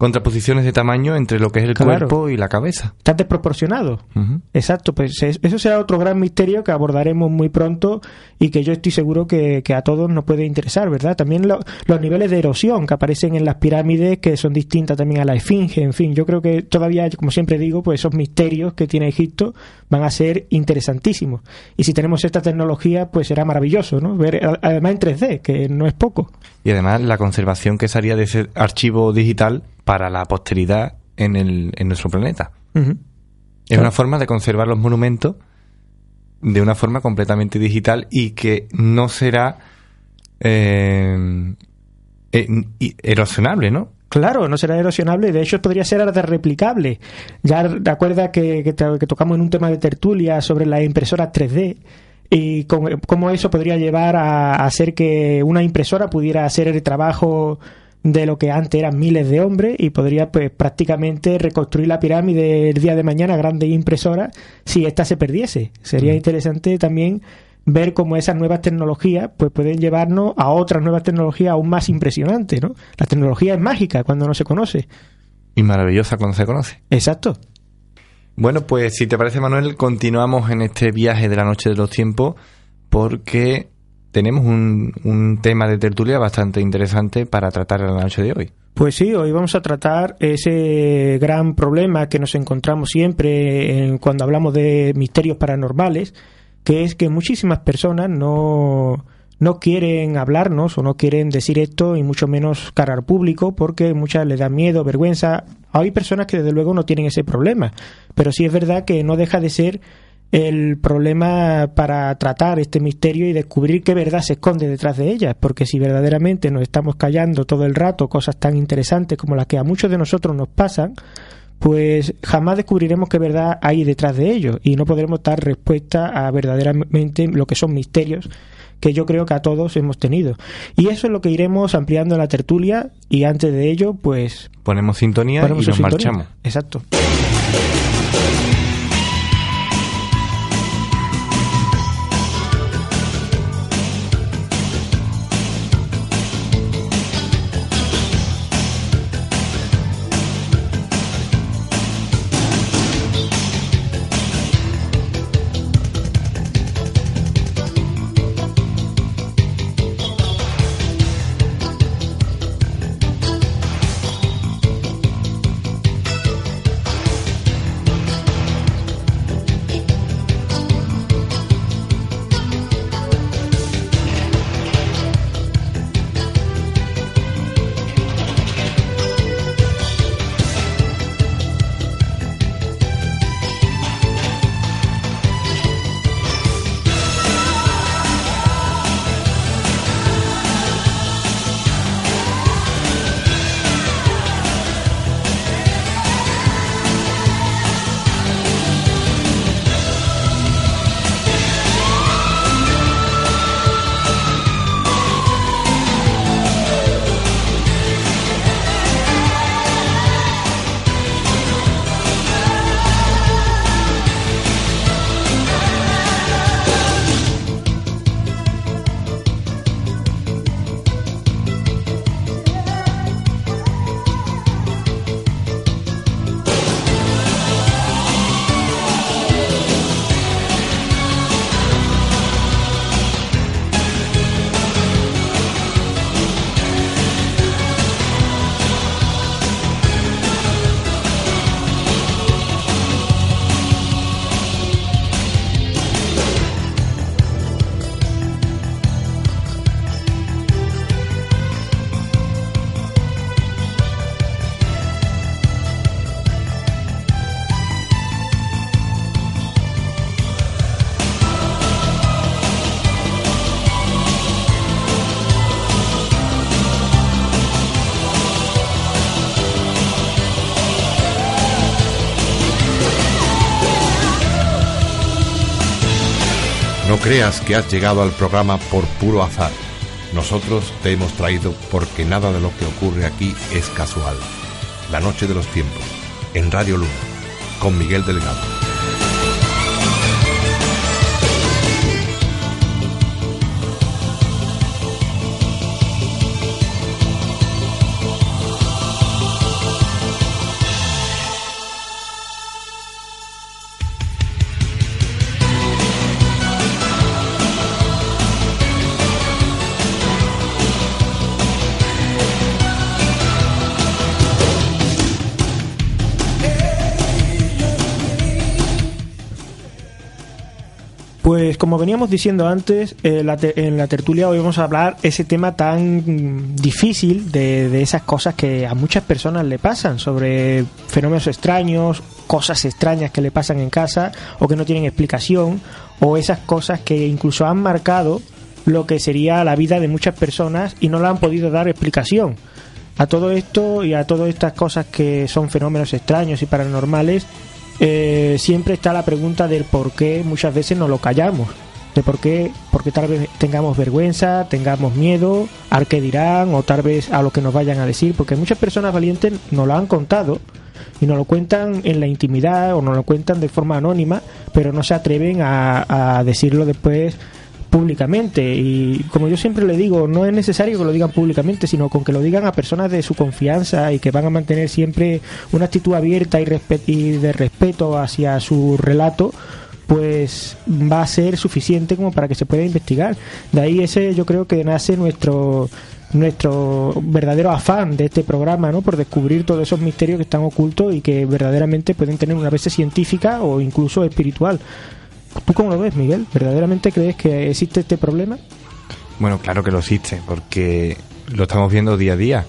contraposiciones de tamaño entre lo que es el Claro. cuerpo y la cabeza. Están desproporcionados. Ujú. Exacto, pues es- eso será otro gran misterio que abordaremos muy pronto y que yo estoy seguro que, que a todos nos puede interesar, ¿verdad? También lo- los niveles de erosión que aparecen en las pirámides, que son distintas también a la esfinge, en fin, yo creo que todavía, como siempre digo, pues esos misterios que tiene Egipto van a ser interesantísimos. Y si tenemos esta tecnología, pues será maravilloso, ¿no? Ver, además en 3D, que no es poco. Y además la conservación que se haría de ese archivo digital para la posteridad en, el, en nuestro planeta. Es Claro. una forma de conservar los monumentos de una forma completamente digital y que no será eh, erosionable, ¿no? Claro, no será erosionable, de hecho podría ser hasta replicable. Ya te acuerdas que, que, que tocamos en un tema de tertulia sobre las impresoras 3D y cómo, eso podría llevar a hacer que una impresora pudiera hacer el trabajo de lo que antes eran miles de hombres y podría pues prácticamente reconstruir la pirámide el día de mañana a grandes impresoras si ésta se perdiese. Sería interesante también ver cómo esas nuevas tecnologías pues pueden llevarnos a otras nuevas tecnologías aún más impresionantes, ¿no? La tecnología es mágica cuando no se conoce. Y maravillosa cuando se conoce. Exacto. Bueno, pues si te parece, Manuel, continuamos en este viaje de la noche de los tiempos porque tenemos un, un tema de tertulia bastante interesante para tratar en la noche de hoy. Pues sí, hoy vamos a tratar ese gran problema que nos encontramos siempre cuando hablamos de misterios paranormales, que es que muchísimas personas no, no quieren hablarnos o no quieren decir esto y mucho menos cara al público porque muchas les da miedo, vergüenza. Hay personas que desde luego no tienen ese problema, pero sí es verdad que no deja de ser el problema para tratar este misterio y descubrir qué verdad se esconde detrás de ellas, porque si verdaderamente nos estamos callando todo el rato cosas tan interesantes como las que a muchos de nosotros nos pasan, pues jamás descubriremos qué verdad hay detrás de ello y no podremos dar respuesta a verdaderamente lo que son misterios que yo creo que a todos hemos tenido. Y eso es lo que iremos ampliando en la tertulia y antes de ello, pues Ponemos sintonía ponemos y nos sintonía. marchamos. Exacto. No creas que has llegado al programa por puro azar. Nosotros te hemos traído porque nada de lo que ocurre aquí es casual. La noche de los tiempos, en Radio Luna, con Miguel Delgado. Pues como veníamos diciendo antes, eh, en la tertulia hoy vamos a hablar ese tema tan difícil de, de esas cosas que a muchas personas le pasan, sobre fenómenos extraños, cosas extrañas que le pasan en casa o que no tienen explicación, o esas cosas que incluso han marcado lo que sería la vida de muchas personas y no le han podido dar explicación. A todo esto y a todas estas cosas que son fenómenos extraños y paranormales, eh, siempre está la pregunta del por qué muchas veces nos lo callamos. De por qué, porque tal vez tengamos vergüenza, tengamos miedo, al que dirán o tal vez a lo que nos vayan a decir, porque muchas personas valientes nos lo han contado y nos lo cuentan en la intimidad o nos lo cuentan de forma anónima, pero no se atreven a, a decirlo después públicamente y como yo siempre le digo no es necesario que lo digan públicamente sino con que lo digan a personas de su confianza y que van a mantener siempre una actitud abierta y, de respeto hacia su relato pues va a ser suficiente como para que se pueda investigar de ahí ese yo creo que nace nuestro nuestro verdadero afán de este programa, ¿no? Por descubrir todos esos misterios que están ocultos y que verdaderamente pueden tener una base científica o incluso espiritual. ¿Tú cómo lo ves, Miguel? ¿Verdaderamente crees que existe este problema? Bueno, claro que lo existe, porque lo estamos viendo día a día.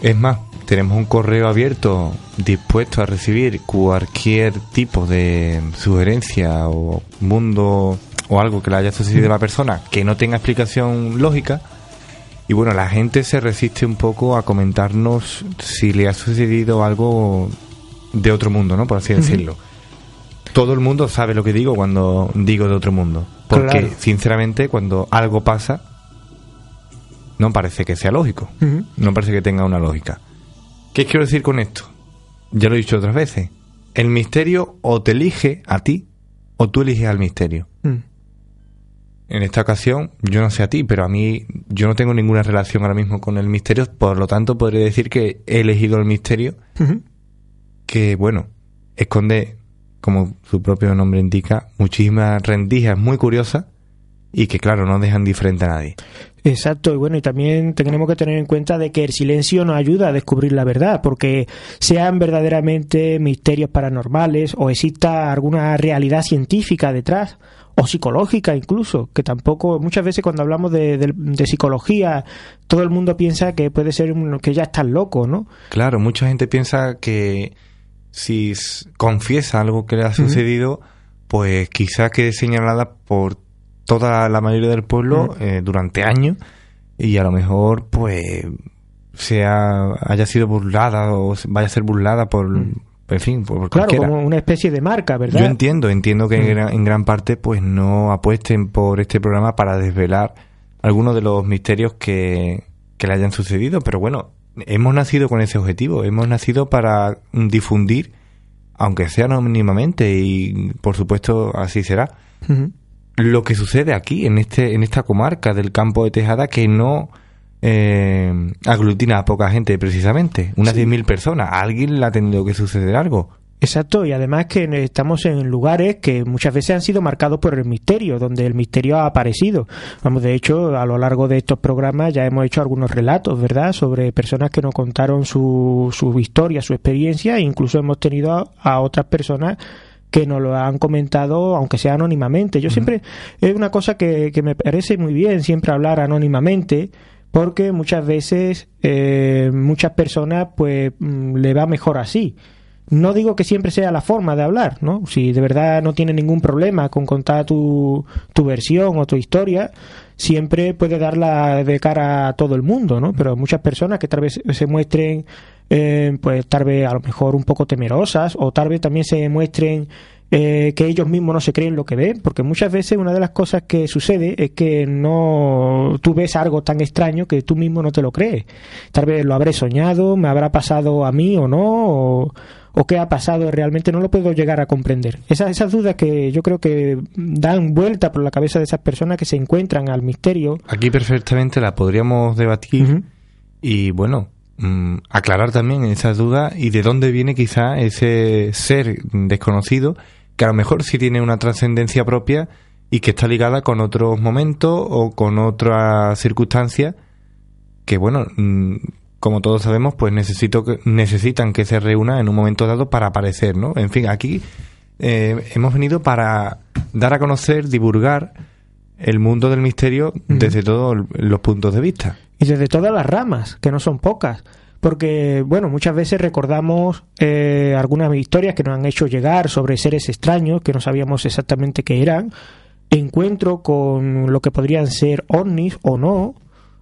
Es más, tenemos un correo abierto dispuesto a recibir cualquier tipo de sugerencia o mundo o algo que le haya sucedido a la persona que no tenga explicación lógica. Y bueno, la gente se resiste un poco a comentarnos si le ha sucedido algo de otro mundo, ¿no? Por así decirlo. Todo el mundo sabe lo que digo cuando digo de otro mundo. Porque, Claro. sinceramente, cuando algo pasa, no parece que sea lógico. No parece que tenga una lógica. ¿Qué quiero decir con esto? Ya lo he dicho otras veces. El misterio o te elige a ti o tú eliges al misterio. Mm. En esta ocasión, yo no sé a ti, pero a mí yo no tengo ninguna relación ahora mismo con el misterio, por lo tanto podré decir que he elegido el misterio que, bueno, esconde, como su propio nombre indica, muchísimas rendijas muy curiosas y que, claro, no dejan diferente a nadie. Exacto, y bueno, y también tenemos que tener en cuenta de que el silencio nos ayuda a descubrir la verdad, porque sean verdaderamente misterios paranormales o exista alguna realidad científica detrás, o psicológica incluso, que tampoco, muchas veces cuando hablamos de, de- de psicología, todo el mundo piensa que puede ser un- que ya estás loco, ¿no? Claro, mucha gente piensa que si confiesa algo que le ha sucedido, pues quizás quede señalada por toda la mayoría del pueblo eh, durante años y a lo mejor pues sea haya sido burlada o vaya a ser burlada por, en fin, por Claro, cualquiera. como una especie de marca, ¿verdad? Yo entiendo, entiendo que en gran, en gran parte pues no apuesten por este programa para desvelar algunos de los misterios que, que le hayan sucedido, pero bueno, hemos nacido con ese objetivo, hemos nacido para difundir, aunque sea anónimamente y por supuesto así será, lo que sucede aquí en este en esta comarca del campo de Tejada que no eh, aglutina a poca gente precisamente, unas 10.000 personas, a alguien le ha tenido que suceder algo. Exacto, y además que estamos en lugares que muchas veces han sido marcados por el misterio, donde el misterio ha aparecido. Vamos, de hecho, a lo largo de estos programas ya hemos hecho algunos relatos, ¿verdad?, sobre personas que nos contaron su, su historia, su experiencia, e incluso hemos tenido a, a otras personas que nos lo han comentado, aunque sea anónimamente. Yo siempre, es una cosa que, que me parece muy bien, siempre hablar anónimamente, porque muchas veces, eh, muchas personas, pues, mm, le va mejor así. No digo que siempre sea la forma de hablar, ¿no? Si de verdad no tiene ningún problema con contar tu, tu versión o tu historia, siempre puede darla de cara a todo el mundo, ¿no? Pero muchas personas que tal vez se muestren, eh, pues tal vez a lo mejor un poco temerosas o tal vez también se muestren eh, que ellos mismos no se creen lo que ven, porque muchas veces una de las cosas que sucede es que no tú ves algo tan extraño que tú mismo no te lo crees. Tal vez lo habré soñado, me habrá pasado a mí o no, o, o qué ha pasado realmente no lo puedo llegar a comprender. Esas, esas dudas que yo creo que dan vuelta por la cabeza de esas personas que se encuentran al misterio. Aquí perfectamente la podríamos debatir y bueno, mm, aclarar también esas dudas y de dónde viene quizá ese ser desconocido que a lo mejor sí tiene una trascendencia propia y que está ligada con otros momentos o con otras circunstancias que bueno, mm, como todos sabemos, pues necesito que, necesitan que se reúnan en un momento dado para aparecer, ¿no? En fin, aquí eh, hemos venido para dar a conocer, divulgar el mundo del misterio desde todos los puntos de vista. Y desde todas las ramas, que no son pocas. Porque, bueno, muchas veces recordamos eh, algunas historias que nos han hecho llegar sobre seres extraños que no sabíamos exactamente qué eran. Encuentro con lo que podrían ser ovnis o no.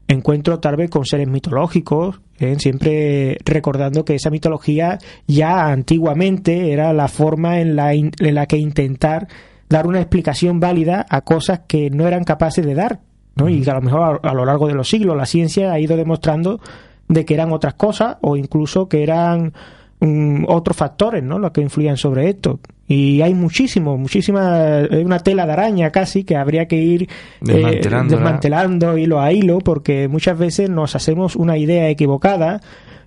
Encuentro tal vez con seres mitológicos, ¿eh? siempre recordando que esa mitología ya antiguamente era la forma en la, en la que intentar dar una explicación válida a cosas que no eran capaces de dar, ¿no? Y que a lo mejor a, lo largo de los siglos la ciencia ha ido demostrando de que eran otras cosas o incluso que eran mm, otros factores, ¿no? Los que influían sobre esto. Y hay muchísimo, muchísima, una tela de araña casi que habría que ir eh, desmantelando hilo a hilo porque muchas veces nos hacemos una idea equivocada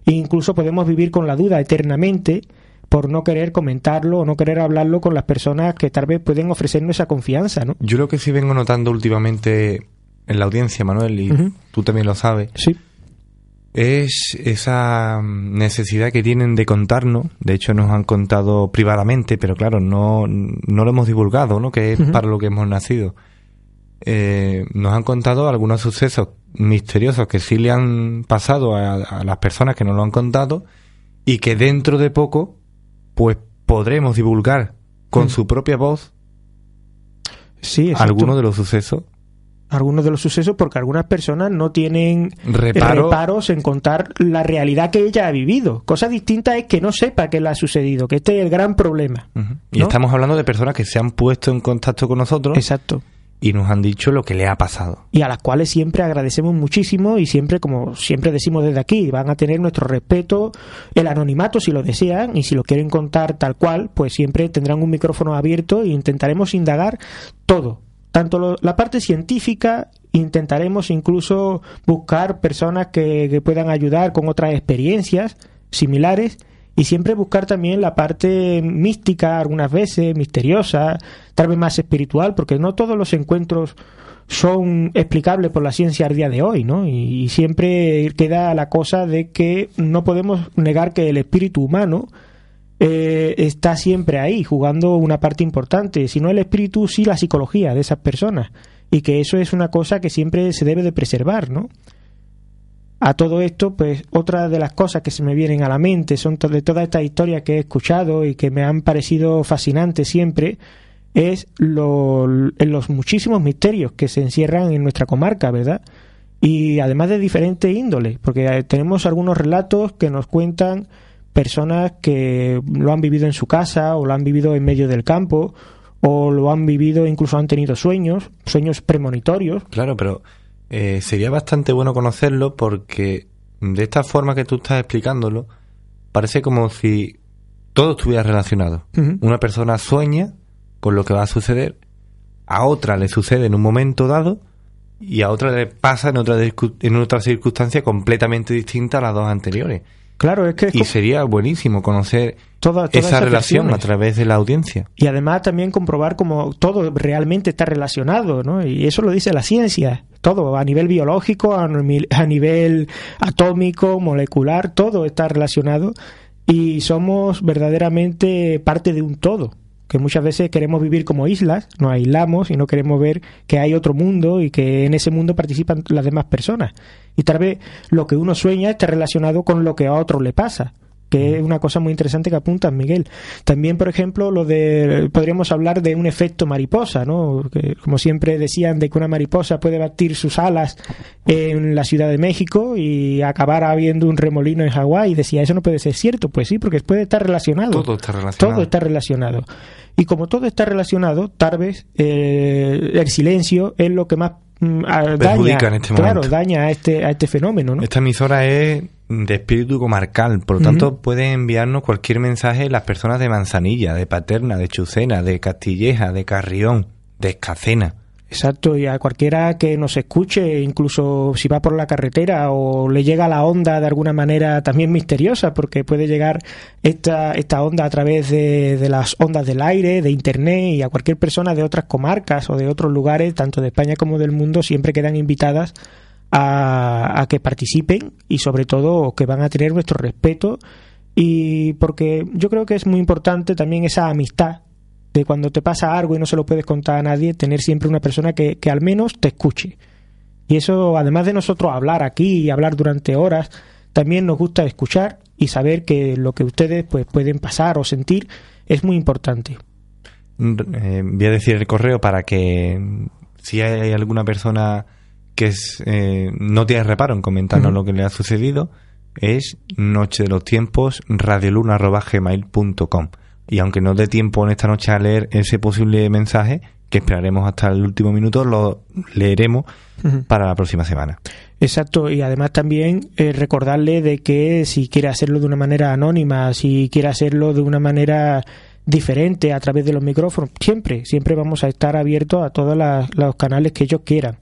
e incluso podemos vivir con la duda eternamente por no querer comentarlo o no querer hablarlo con las personas que tal vez pueden ofrecernos esa confianza, ¿no? Yo lo que sí vengo notando últimamente en la audiencia, Manuel, y tú también lo sabes, sí. Es esa necesidad que tienen de contarnos. De hecho, nos han contado privadamente, pero claro, no, no lo hemos divulgado, ¿no? Que es para lo que hemos nacido. Eh, nos han contado algunos sucesos misteriosos que sí le han pasado a, a las personas que nos lo han contado y que dentro de poco pues podremos divulgar con mm. su propia voz sí, algunos de los sucesos. Algunos de los sucesos porque algunas personas no tienen reparos en contar la realidad que ella ha vivido. Cosa distinta es que no sepa qué le ha sucedido, que este es el gran problema. Y estamos hablando de personas que se han puesto en contacto con nosotros. Exacto y nos han dicho lo que le ha pasado. Y a las cuales siempre agradecemos muchísimo y siempre, como siempre decimos desde aquí, van a tener nuestro respeto, el anonimato si lo desean y si lo quieren contar tal cual, pues siempre tendrán un micrófono abierto e intentaremos indagar todo. Tanto la parte científica, intentaremos incluso buscar personas que, que puedan ayudar con otras experiencias similares y siempre buscar también la parte mística algunas veces, misteriosa, tal vez más espiritual, porque no todos los encuentros son explicables por la ciencia al día de hoy, ¿no? Y, siempre queda la cosa de que no podemos negar que el espíritu humano eh, está siempre ahí, jugando una parte importante, si no el espíritu, sí la psicología de esas personas, y que eso es una cosa que siempre se debe de preservar, ¿no? A todo esto, pues otra de las cosas que se me vienen a la mente son de todas estas historias que he escuchado y que me han parecido fascinantes siempre, es lo, los muchísimos misterios que se encierran en nuestra comarca, ¿verdad? Y además de diferentes índoles, porque eh, tenemos algunos relatos que nos cuentan personas que lo han vivido en su casa o lo han vivido en medio del campo o lo han vivido, incluso han tenido sueños, sueños premonitorios. Claro, pero eh, sería bastante bueno conocerlo porque de esta forma que tú estás explicándolo, parece como si todo estuviera relacionado. Una persona sueña con lo que va a suceder, a otra le sucede en un momento dado y a otra le pasa en otra, en otra circunstancia completamente distinta a las dos anteriores. Claro, es que... y sería buenísimo conocer toda, esa relación a través de la audiencia. Y además también comprobar cómo todo realmente está relacionado, ¿no? Y eso lo dice la ciencia. Todo, a nivel biológico, a nivel atómico, molecular, todo está relacionado y somos verdaderamente parte de un todo que muchas veces queremos vivir como islas, nos aislamos y no queremos ver que hay otro mundo y que en ese mundo participan las demás personas. Y tal vez lo que uno sueña está relacionado con lo que a otro le pasa que es una cosa muy interesante que apunta Miguel. También, por ejemplo, lo de podríamos hablar de un efecto mariposa, ¿no? Que, como siempre decían de que una mariposa puede batir sus alas en la Ciudad de México y acabar habiendo un remolino en Hawái. Decía, eso no puede ser cierto. Pues sí, porque puede estar relacionado. Todo está relacionado. Todo está relacionado. Y como todo está relacionado, tal vez eh, el silencio es lo que más mm, daña, este claro, daña a este, a este fenómeno. ¿no? Esta emisora es de espíritu comarcal, por lo tanto pueden enviarnos cualquier mensaje las personas de Manzanilla, de Paterna, de Chucena, de Castilleja, de Carrión, de Escacena. Exacto, y a cualquiera que nos escuche, incluso si va por la carretera o le llega la onda de alguna manera también misteriosa, porque puede llegar esta, esta onda a través de, de las ondas del aire, de internet, y a cualquier persona de otras comarcas o de otros lugares, tanto de España como del mundo, siempre quedan invitadas a, a que participen y sobre todo que van a tener nuestro respeto y porque yo creo que es muy importante también esa amistad de cuando te pasa algo y no se lo puedes contar a nadie, tener siempre una persona que, que al menos te escuche. Y eso, además de nosotros hablar aquí y hablar durante horas, también nos gusta escuchar y saber que lo que ustedes pues pueden pasar o sentir es muy importante. Eh, voy a decir el correo para que si hay alguna persona que es, eh, no tiene reparo en comentarnos lo que le ha sucedido, es noche de los tiempos radioluna.gmail.com y aunque no dé tiempo en esta noche a leer ese posible mensaje, que esperaremos hasta el último minuto, lo leeremos para la próxima semana. Exacto, y además también eh, recordarle de que si quiere hacerlo de una manera anónima, si quiere hacerlo de una manera diferente a través de los micrófonos, siempre, siempre vamos a estar abiertos a todos los canales que ellos quieran.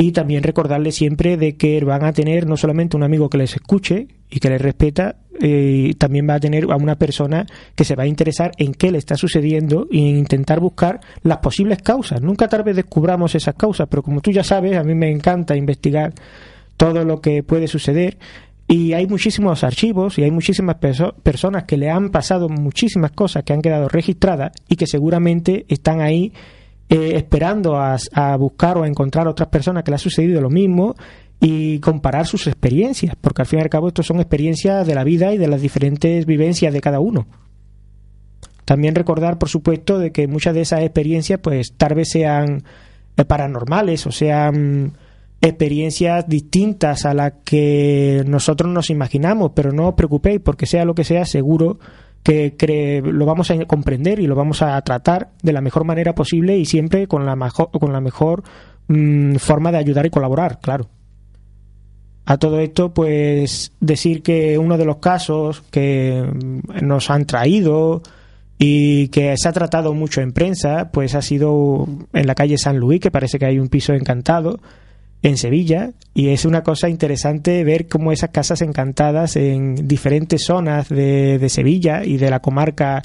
Y también recordarle siempre de que van a tener no solamente un amigo que les escuche y que les respeta, eh, también va a tener a una persona que se va a interesar en qué le está sucediendo e intentar buscar las posibles causas. Nunca tal vez descubramos esas causas, pero como tú ya sabes, a mí me encanta investigar todo lo que puede suceder y hay muchísimos archivos y hay muchísimas perso- personas que le han pasado muchísimas cosas que han quedado registradas y que seguramente están ahí eh, esperando a, a buscar o a encontrar otras personas que le ha sucedido lo mismo y comparar sus experiencias, porque al fin y al cabo estos son experiencias de la vida y de las diferentes vivencias de cada uno. También recordar, por supuesto, de que muchas de esas experiencias, pues tal vez sean eh, paranormales o sean experiencias distintas a las que nosotros nos imaginamos, pero no os preocupéis, porque sea lo que sea, seguro que lo vamos a comprender y lo vamos a tratar de la mejor manera posible y siempre con la mejor, con la mejor mm, forma de ayudar y colaborar, claro. A todo esto, pues decir que uno de los casos que mm, nos han traído y que se ha tratado mucho en prensa, pues ha sido en la calle San Luis, que parece que hay un piso encantado en Sevilla, y es una cosa interesante ver cómo esas casas encantadas en diferentes zonas de, de Sevilla y de la comarca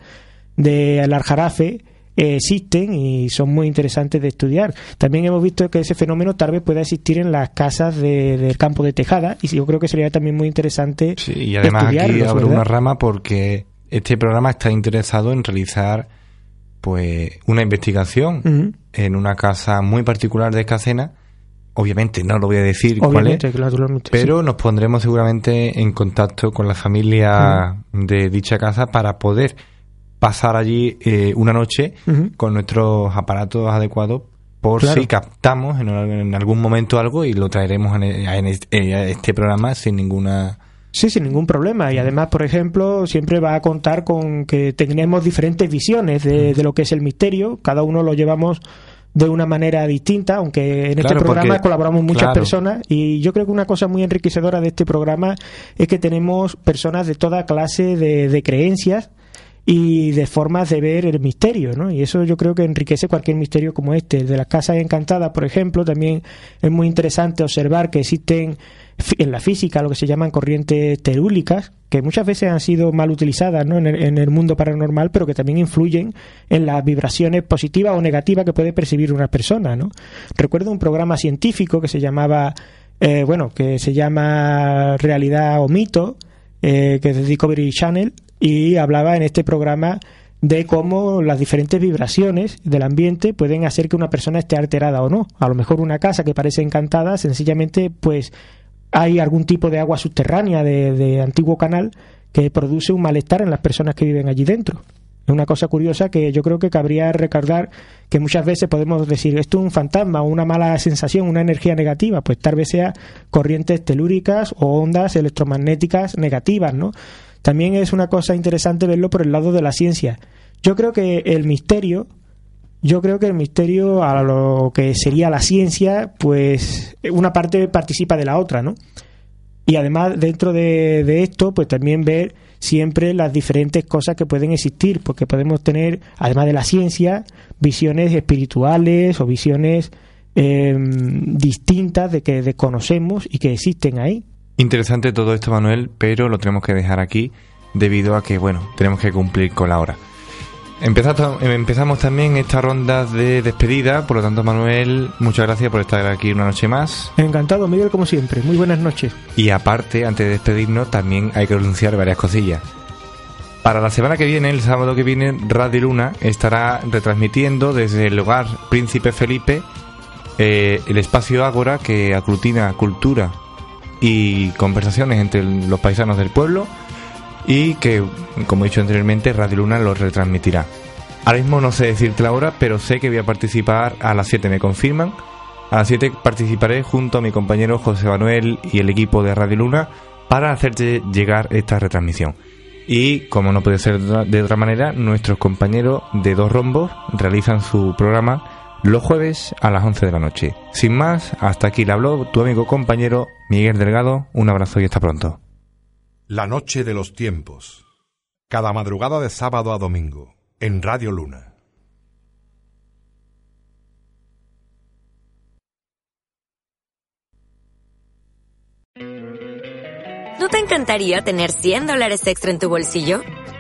de Aljarafe eh, existen y son muy interesantes de estudiar. También hemos visto que ese fenómeno tal vez pueda existir en las casas de- del campo de Tejada y yo creo que sería también muy interesante Sí, y además aquí abro una rama porque este programa está interesado en realizar pues una investigación en una casa muy particular de Escacena. Obviamente no lo voy a decir cuál es, pero nos pondremos seguramente en contacto con la familia de dicha casa para poder pasar allí eh, una noche con nuestros aparatos adecuados por Claro. si captamos en, en algún momento algo y lo traeremos en, en este, a este programa sin ninguna Sí, sin ningún problema. Y además, por ejemplo, siempre va a contar con que tenemos diferentes visiones de, de lo que es el misterio. Cada uno lo llevamos de una manera distinta, aunque en este programa porque- colaboramos muchas claro. personas. Y yo creo que una cosa muy enriquecedora de este programa es que tenemos personas de toda clase de, de creencias y de formas de ver el misterio, ¿no? Y eso yo creo que enriquece cualquier misterio como este. El de las casas encantadas, por ejemplo, también es muy interesante observar que existen en la física lo que se llaman corrientes terúlicas, que muchas veces han sido mal utilizadas ¿no? en, el, en el mundo paranormal, pero que también influyen en las vibraciones positivas o negativas que puede percibir una persona. ¿no? Recuerdo un programa científico que se llamaba, eh, bueno, que se llama Realidad o Mito, eh, que es de Discovery Channel, y hablaba en este programa de cómo las diferentes vibraciones del ambiente pueden hacer que una persona esté alterada o no. A lo mejor una casa que parece encantada, sencillamente, pues hay algún tipo de agua subterránea de, de antiguo canal que produce un malestar en las personas que viven allí dentro. Es una cosa curiosa que yo creo que cabría recordar que muchas veces podemos decir esto es un fantasma o una mala sensación, una energía negativa, pues tal vez sea corrientes telúricas o ondas electromagnéticas negativas, ¿no? También es una cosa interesante verlo por el lado de la ciencia. Yo creo que el misterio, yo creo que el misterio a lo que sería la ciencia, pues una parte participa de la otra, ¿no? Y además dentro de, esto, pues también ver siempre las diferentes cosas que pueden existir, porque podemos tener, además de la ciencia, visiones espirituales o visiones eh, distintas de que desconocemos y que existen ahí. Interesante todo esto, Manuel, pero lo tenemos que dejar aquí debido a que, bueno, tenemos que cumplir con la hora. Empezamos, empezamos también esta ronda de despedida, por lo tanto, Manuel, muchas gracias por estar aquí una noche más. Encantado, Miguel, como siempre. Muy buenas noches. Y aparte, antes de despedirnos, también hay que anunciar varias cosillas. Para la semana que viene, el sábado que viene, Radio Luna estará retransmitiendo desde el hogar Príncipe Felipe eh, el espacio Ágora que aglutina cultura y conversaciones entre los paisanos del pueblo y que, como he dicho anteriormente, Radio Luna lo retransmitirá. Ahora mismo no sé decirte la hora, pero sé que voy a participar a las 7, me confirman. A las 7 participaré junto a mi compañero José Manuel y el equipo de Radio Luna para hacerte llegar esta retransmisión. Y como no puede ser de otra manera, nuestros compañeros de Dos Rombos realizan su programa los jueves a las 11 de la noche. Sin más, hasta aquí le habló tu amigo compañero Miguel Delgado. Un abrazo y hasta pronto. La noche de los tiempos. Cada madrugada de sábado a domingo, en Radio Luna. ¿No te encantaría tener 100 dólares extra en tu bolsillo?